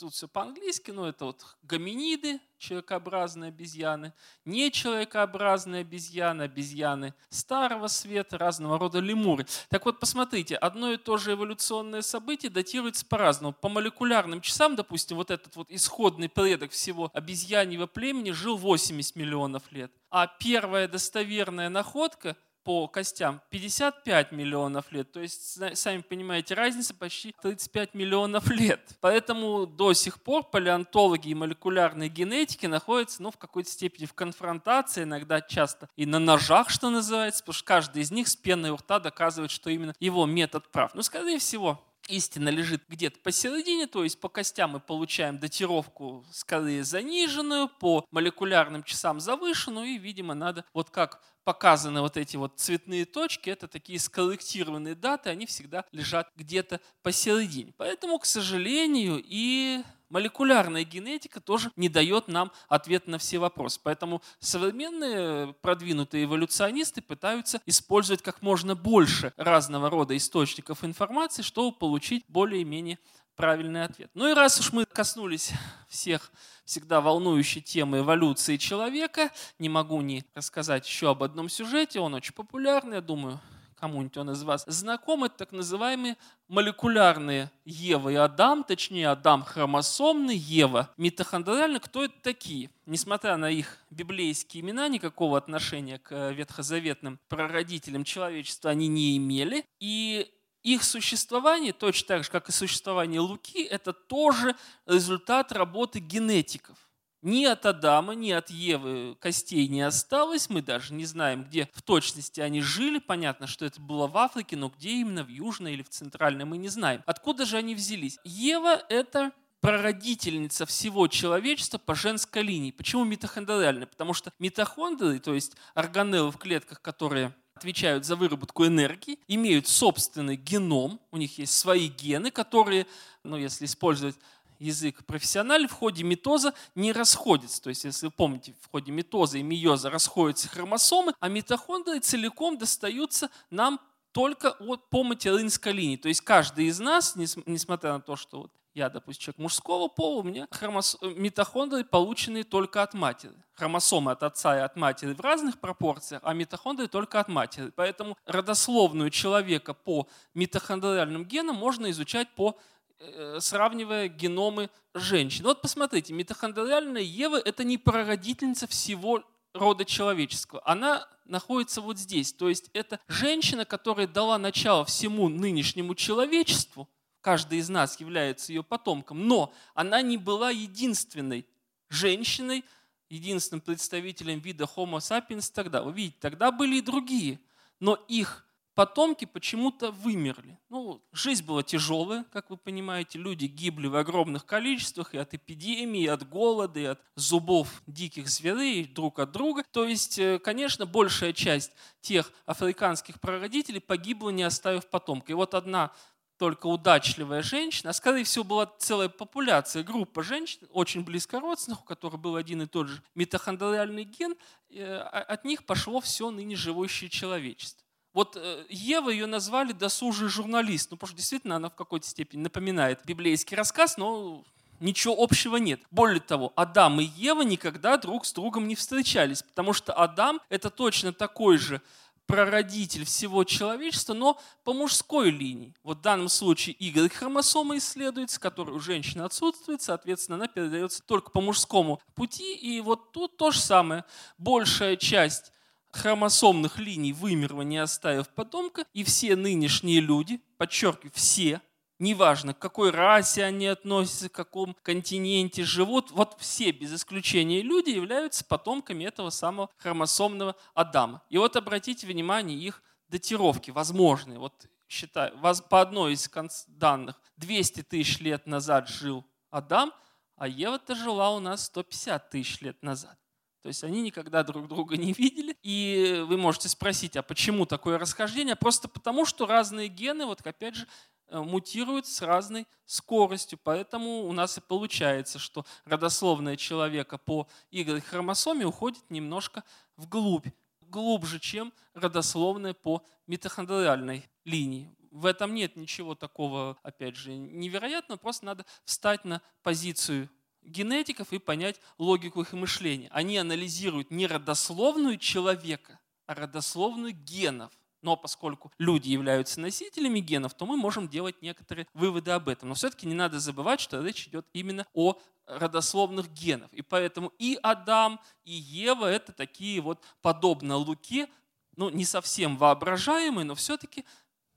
тут все по-английски, но это вот гоминиды, человекообразные обезьяны, нечеловекообразные обезьяны, обезьяны старого света, разного рода лемуры. Так вот, посмотрите, одно и то же эволюционное событие датируется по-разному. По молекулярным часам, допустим, вот этот вот исходный предок всего обезьяньего племени жил 80 миллионов лет. А первая достоверная находка – по костям 55 миллионов лет. То есть, сами понимаете, разница почти 35 миллионов лет. Поэтому до сих пор палеонтологи и молекулярные генетики находятся ну, в какой-то степени в конфронтации, иногда часто и на ножах, что называется, потому что каждый из них с пеной у рта доказывает, что именно его метод прав. Ну, скорее всего, истина лежит где-то посередине, то есть по костям мы получаем датировку скорее заниженную, по молекулярным часам завышенную, и, видимо, надо, вот как показаны вот эти вот цветные точки, это такие скорректированные даты, они всегда лежат где-то посередине. Поэтому, к сожалению, и молекулярная генетика тоже не дает нам ответ на все вопросы. Поэтому современные продвинутые эволюционисты пытаются использовать как можно больше разного рода источников информации, чтобы получить более-менее правильный ответ. Ну и раз уж мы коснулись всех всегда волнующей темы эволюции человека, не могу не рассказать еще об одном сюжете, он очень популярный, я думаю, кому-нибудь он из вас знаком, это так называемые молекулярные Ева и Адам, точнее Адам хромосомный, Ева митохондриальный. Кто это такие? Несмотря на их библейские имена, никакого отношения к э, ветхозаветным прародителям человечества они не имели. И их существование, точно так же, как и существование Луки, это тоже результат работы генетиков. Ни от Адама, ни от Евы костей не осталось. Мы даже не знаем, где в точности они жили. Понятно, что это было в Африке, но где именно, в Южной или в Центральной, мы не знаем. Откуда же они взялись? Ева – это прародительница всего человечества по женской линии. Почему митохондриальная? Потому что митохондрии, то есть органеллы в клетках, которые отвечают за выработку энергии, имеют собственный геном, у них есть свои гены, которые, ну, если использовать язык профессиональный, в ходе митоза не расходятся. То есть, если вы помните, в ходе митоза и миоза расходятся хромосомы, а митохондрии целиком достаются нам только от, по материнской линии. То есть каждый из нас, несмотря на то, что вот я, допустим, человек мужского пола, у меня хромос... митохондрии полученные только от матери. Хромосомы от отца и от матери в разных пропорциях, а митохондрии только от матери. Поэтому родословную человека по митохондриальным генам можно изучать по э, сравнивая геномы женщин. Вот посмотрите, митохондриальная Ева – это не прародительница всего рода человеческого. Она находится вот здесь. То есть это женщина, которая дала начало всему нынешнему человечеству – Каждый из нас является ее потомком, но она не была единственной женщиной, единственным представителем вида Homo sapiens тогда. Вы видите, тогда были и другие, но их потомки почему-то вымерли. Ну, жизнь была тяжелая, как вы понимаете, люди гибли в огромных количествах и от эпидемии, и от голода, и от зубов диких зверей друг от друга. То есть, э, конечно, большая часть тех африканских прародителей погибла, не оставив потомка. И вот одна только удачливая женщина, а скорее всего была целая популяция, группа женщин, очень близко родственных, у которых был один и тот же митохондриальный ген, а, от них пошло все ныне живущее человечество. Вот э, Ева ее назвали досужий журналист, ну потому что действительно она в какой-то степени напоминает библейский рассказ, но ничего общего нет. Более того, Адам и Ева никогда друг с другом не встречались, потому что Адам – это точно такой же прародитель всего человечества, но по мужской линии. Вот в данном случае Y-хромосома исследуется, которая у женщины отсутствует, соответственно, она передается только по мужскому пути. И вот тут то же самое. Большая часть хромосомных линий вымерла, не оставив потомка, и все нынешние люди, подчеркиваю, все, неважно, к какой расе они относятся, к каком континенте живут, вот все без исключения люди являются потомками этого самого хромосомного Адама. И вот обратите внимание, их датировки возможные. Вот считаю, по одной из данных 200 тысяч лет назад жил Адам, а Ева-то жила у нас 150 тысяч лет назад. То есть они никогда друг друга не видели. И вы можете спросить, а почему такое расхождение? Просто потому, что разные гены, вот опять же, Э, мутируют с разной скоростью. Поэтому у нас и получается, что родословная человека по Y-хромосоме уходит немножко вглубь, глубже, чем родословная по митохондриальной линии. В этом нет ничего такого, опять же, невероятного, просто надо встать на позицию генетиков и понять логику их мышления. Они анализируют не родословную человека, а родословную генов. Но поскольку люди являются носителями генов, то мы можем делать некоторые выводы об этом. Но все-таки не надо забывать, что речь идет именно о родословных генов. И поэтому и Адам, и Ева – это такие вот, подобно Луке, ну, не совсем воображаемые, но все-таки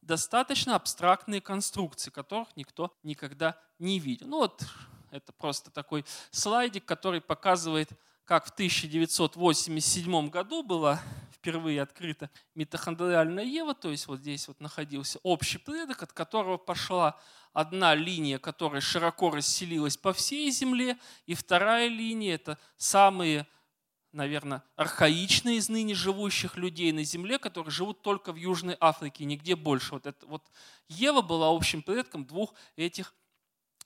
достаточно абстрактные конструкции, которых никто никогда не видел. Ну вот это просто такой слайдик, который показывает, как в 1987 году была впервые открыта митохондриальная Ева, то есть вот здесь вот находился общий предок, от которого пошла одна линия, которая широко расселилась по всей Земле, и вторая линия – это самые, наверное, архаичные из ныне живущих людей на Земле, которые живут только в Южной Африке, нигде больше. Вот, это, вот Ева была общим предком двух этих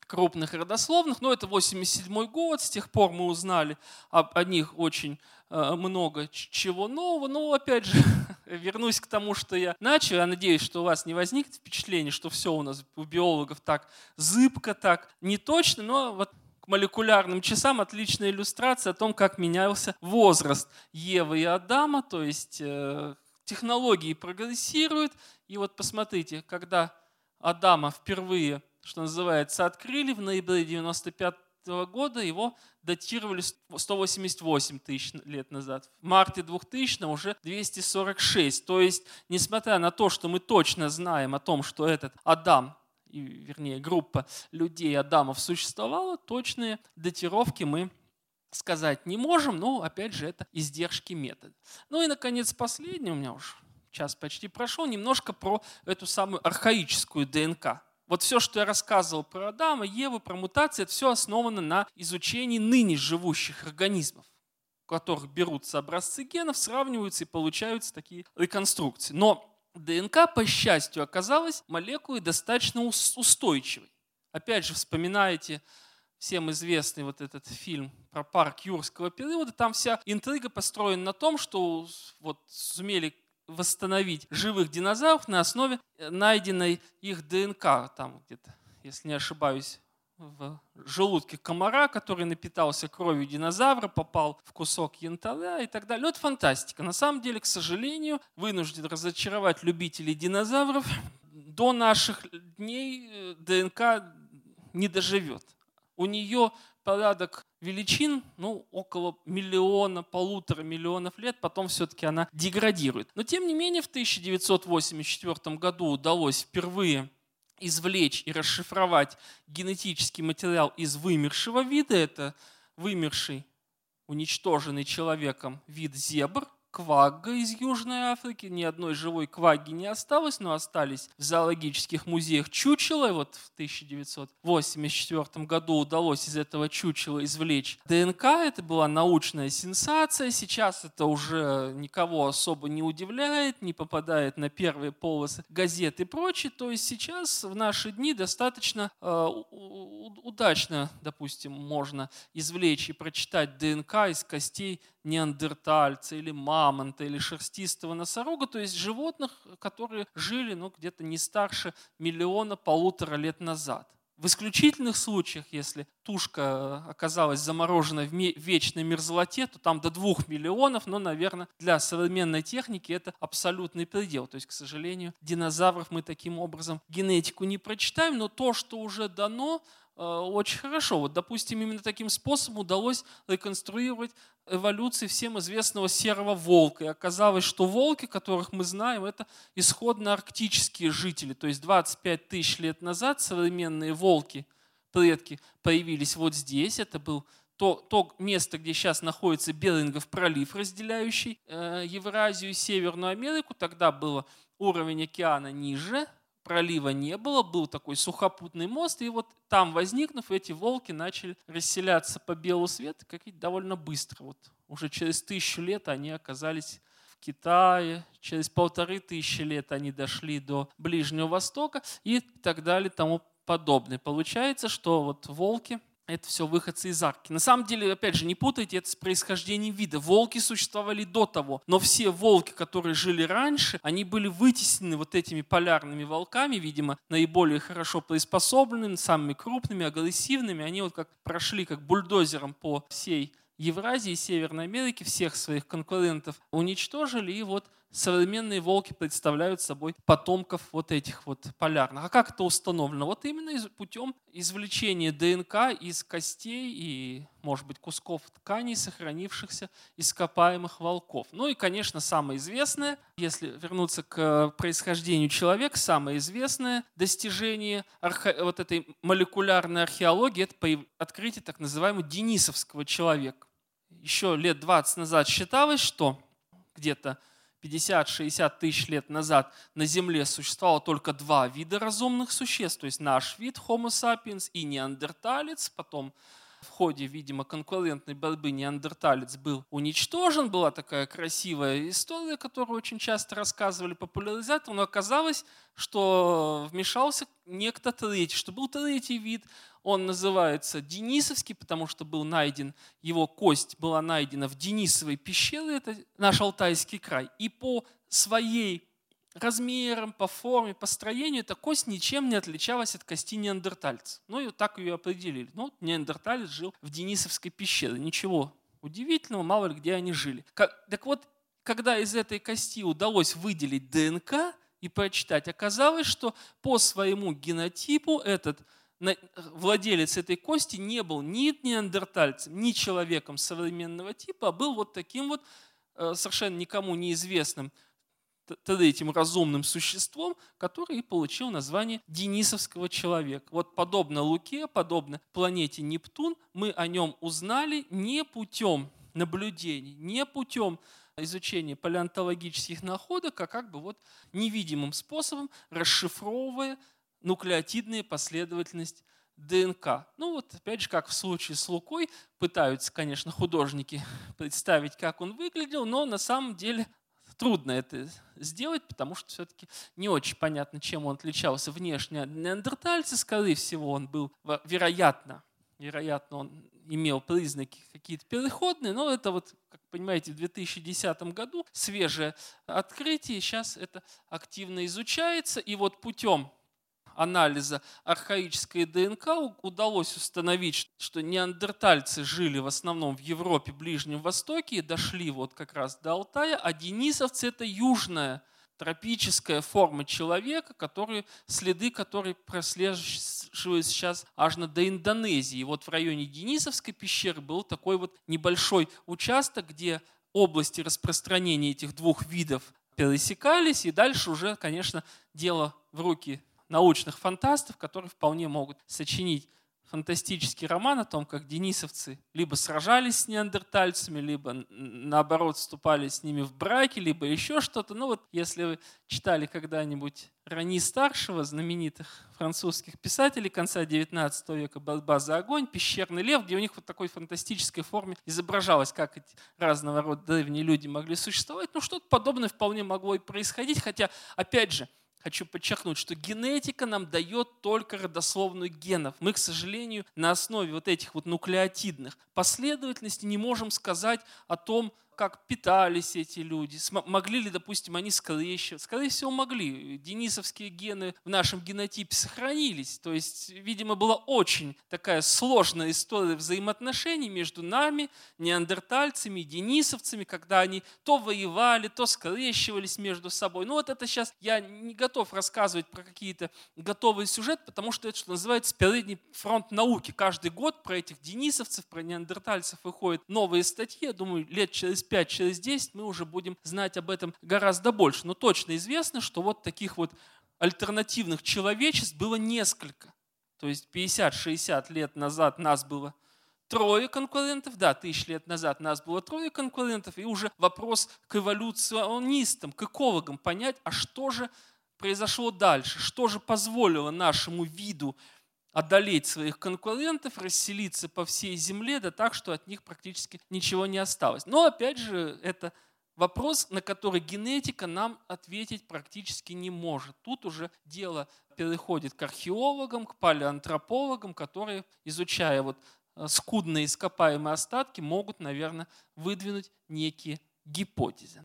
крупных родословных, но это 87 год, с тех пор мы узнали об, о них очень э, много чего нового, но опять же, вернусь к тому, что я начал, я надеюсь, что у вас не возникнет впечатление, что все у нас у биологов так зыбко, так не точно, но вот к молекулярным часам отличная иллюстрация о том, как менялся возраст Евы и Адама, то есть э, технологии прогрессируют, и вот посмотрите, когда Адама впервые что называется, открыли в ноябре 95 года, его датировали 188 тысяч лет назад. В марте 2000 уже 246. То есть, несмотря на то, что мы точно знаем о том, что этот Адам, вернее, группа людей Адамов существовала, точные датировки мы сказать не можем, но, опять же, это издержки метода. Ну и, наконец, последний, у меня уже час почти прошел, немножко про эту самую архаическую ДНК. Вот все, что я рассказывал про Адама, Еву, про мутации, это все основано на изучении ныне живущих организмов, у которых берутся образцы генов, сравниваются и получаются такие реконструкции. Но ДНК, по счастью, оказалась молекулой достаточно устойчивой. Опять же, вспоминаете всем известный вот этот фильм про парк юрского периода, там вся интрига построена на том, что вот сумели восстановить живых динозавров на основе э, найденной их ДНК, там где-то, если не ошибаюсь, в желудке комара, который напитался кровью динозавра, попал в кусок янтаря и так далее. Ну, это фантастика. На самом деле, к сожалению, вынужден разочаровать любителей динозавров. До наших дней э, ДНК не доживет. У нее порядок величин, ну, около миллиона, полутора миллионов лет, потом все-таки она деградирует. Но тем не менее в 1984 году удалось впервые извлечь и расшифровать генетический материал из вымершего вида. Это вымерший, уничтоженный человеком вид зебр, квагга из Южной Африки. Ни одной живой квагги не осталось, но остались в зоологических музеях чучела. И вот в 1984 году удалось из этого чучела извлечь ДНК. Это была научная сенсация. Сейчас это уже никого особо не удивляет, не попадает на первые полосы газет и прочее. То есть сейчас в наши дни достаточно э, удачно, допустим, можно извлечь и прочитать ДНК из костей неандертальца или мамонта или шерстистого носорога, то есть животных, которые жили ну, где-то не старше миллиона, полутора лет назад. В исключительных случаях, если тушка оказалась заморожена в вечной мерзлоте, то там до двух миллионов, но, наверное, для современной техники это абсолютный предел. То есть, к сожалению, динозавров мы таким образом генетику не прочитаем, но то, что уже дано, э, очень хорошо. Вот, допустим, именно таким способом удалось реконструировать эволюции всем известного серого волка. И оказалось, что волки, которых мы знаем, это исходно арктические жители. То есть 25 тысяч лет назад современные волки, предки, появились вот здесь. Это был то, то место, где сейчас находится Берингов пролив, разделяющий э, Евразию и Северную Америку. Тогда был уровень океана ниже, пролива не было, был такой сухопутный мост, и вот там возникнув, эти волки начали расселяться по белу свету как довольно быстро. Вот уже через тысячу лет они оказались в Китае, через полторы тысячи лет они дошли до Ближнего Востока и так далее, тому подобное. Получается, что вот волки это все выходцы из арки. На самом деле, опять же, не путайте это с происхождением вида. Волки существовали до того, но все волки, которые жили раньше, они были вытеснены вот этими полярными волками, видимо, наиболее хорошо приспособленными, самыми крупными, агрессивными. Они вот как прошли как бульдозером по всей Евразии Северной Америки, всех своих конкурентов уничтожили, и вот современные волки представляют собой потомков вот этих вот полярных. А как это установлено? Вот именно путем извлечения ДНК из костей и, может быть, кусков тканей, сохранившихся ископаемых волков. Ну и, конечно, самое известное, если вернуться к происхождению человека, самое известное достижение архе... вот этой молекулярной археологии – это открытие так называемого денисовского человека. Еще лет 20 назад считалось, что где-то 50-60 тысяч лет назад на Земле существовало только два вида разумных существ, то есть наш вид Homo sapiens и неандерталец, потом в ходе, видимо, конкурентной борьбы неандерталец был уничтожен. Была такая красивая история, которую очень часто рассказывали популяризаторы, но оказалось, что вмешался некто третий, что был третий вид. Он называется Денисовский, потому что был найден, его кость была найдена в Денисовой пещере, это наш Алтайский край. И по своей размерам, по форме, по строению эта кость ничем не отличалась от кости неандертальца. Ну и вот так ее определили. Ну, неандерталец жил в Денисовской пещере. Ничего удивительного, мало ли где они жили. Так вот, когда из этой кости удалось выделить ДНК и прочитать, оказалось, что по своему генотипу этот владелец этой кости не был ни неандертальцем, ни человеком современного типа, а был вот таким вот э, совершенно никому неизвестным этим разумным существом, который и получил название Денисовского человека. Вот подобно Луке, подобно планете Нептун, мы о нем узнали не путем наблюдений, не путем изучения палеонтологических находок, а как бы вот невидимым способом расшифровывая нуклеотидная последовательность ДНК. Ну вот опять же, как в случае с Лукой, пытаются, конечно, художники представить, как он выглядел, но на самом деле трудно это сделать, потому что все-таки не очень понятно, чем он отличался внешне от неандертальца. Скорее всего, он был, вероятно, вероятно, он имел признаки какие-то переходные, но это вот, как понимаете, в 2010 году свежее открытие, сейчас это активно изучается, и вот путем анализа архаической ДНК удалось установить, что неандертальцы жили в основном в Европе, Ближнем Востоке и дошли вот как раз до Алтая, а денисовцы – это южная тропическая форма человека, которые, следы которой прослеживаются сейчас аж до Индонезии. Вот в районе Денисовской пещеры был такой вот небольшой участок, где области распространения этих двух видов пересекались, и дальше уже, конечно, дело в руки научных фантастов, которые вполне могут сочинить фантастический роман о том, как денисовцы либо сражались с неандертальцами, либо наоборот вступали с ними в браки, либо еще что-то. Ну вот если вы читали когда-нибудь Рани Старшего, знаменитых французских писателей конца XIX века «Борьба за огонь», «Пещерный лев», где у них вот такой фантастической форме изображалось, как эти разного рода древние люди могли существовать. Ну что-то подобное вполне могло и происходить, хотя, опять же, хочу подчеркнуть, что генетика нам дает только родословную генов. Мы, к сожалению, на основе вот этих вот нуклеотидных последовательностей не можем сказать о том, как питались эти люди, могли ли, допустим, они скрещиваться. Скорее всего, могли. Денисовские гены в нашем генотипе сохранились. То есть, видимо, была очень такая сложная история взаимоотношений между нами, неандертальцами и денисовцами, когда они то воевали, то скрещивались между собой. Ну вот это сейчас я не готов рассказывать про какие-то готовые сюжеты, потому что это, что называется, передний фронт науки. Каждый год про этих денисовцев, про неандертальцев выходят новые статьи. Я думаю, лет через 5, через 10 мы уже будем знать об этом гораздо больше. Но точно известно, что вот таких вот альтернативных человечеств было несколько. То есть 50-60 лет назад нас было трое конкурентов, да, тысяч лет назад нас было трое конкурентов, и уже вопрос к эволюционистам, к экологам понять, а что же произошло дальше, что же позволило нашему виду одолеть своих конкурентов, расселиться по всей земле, да так, что от них практически ничего не осталось. Но опять же, это вопрос, на который генетика нам ответить практически не может. Тут уже дело переходит к археологам, к палеантропологам, которые, изучая вот э, скудные ископаемые остатки, могут, наверное, выдвинуть некие гипотезы.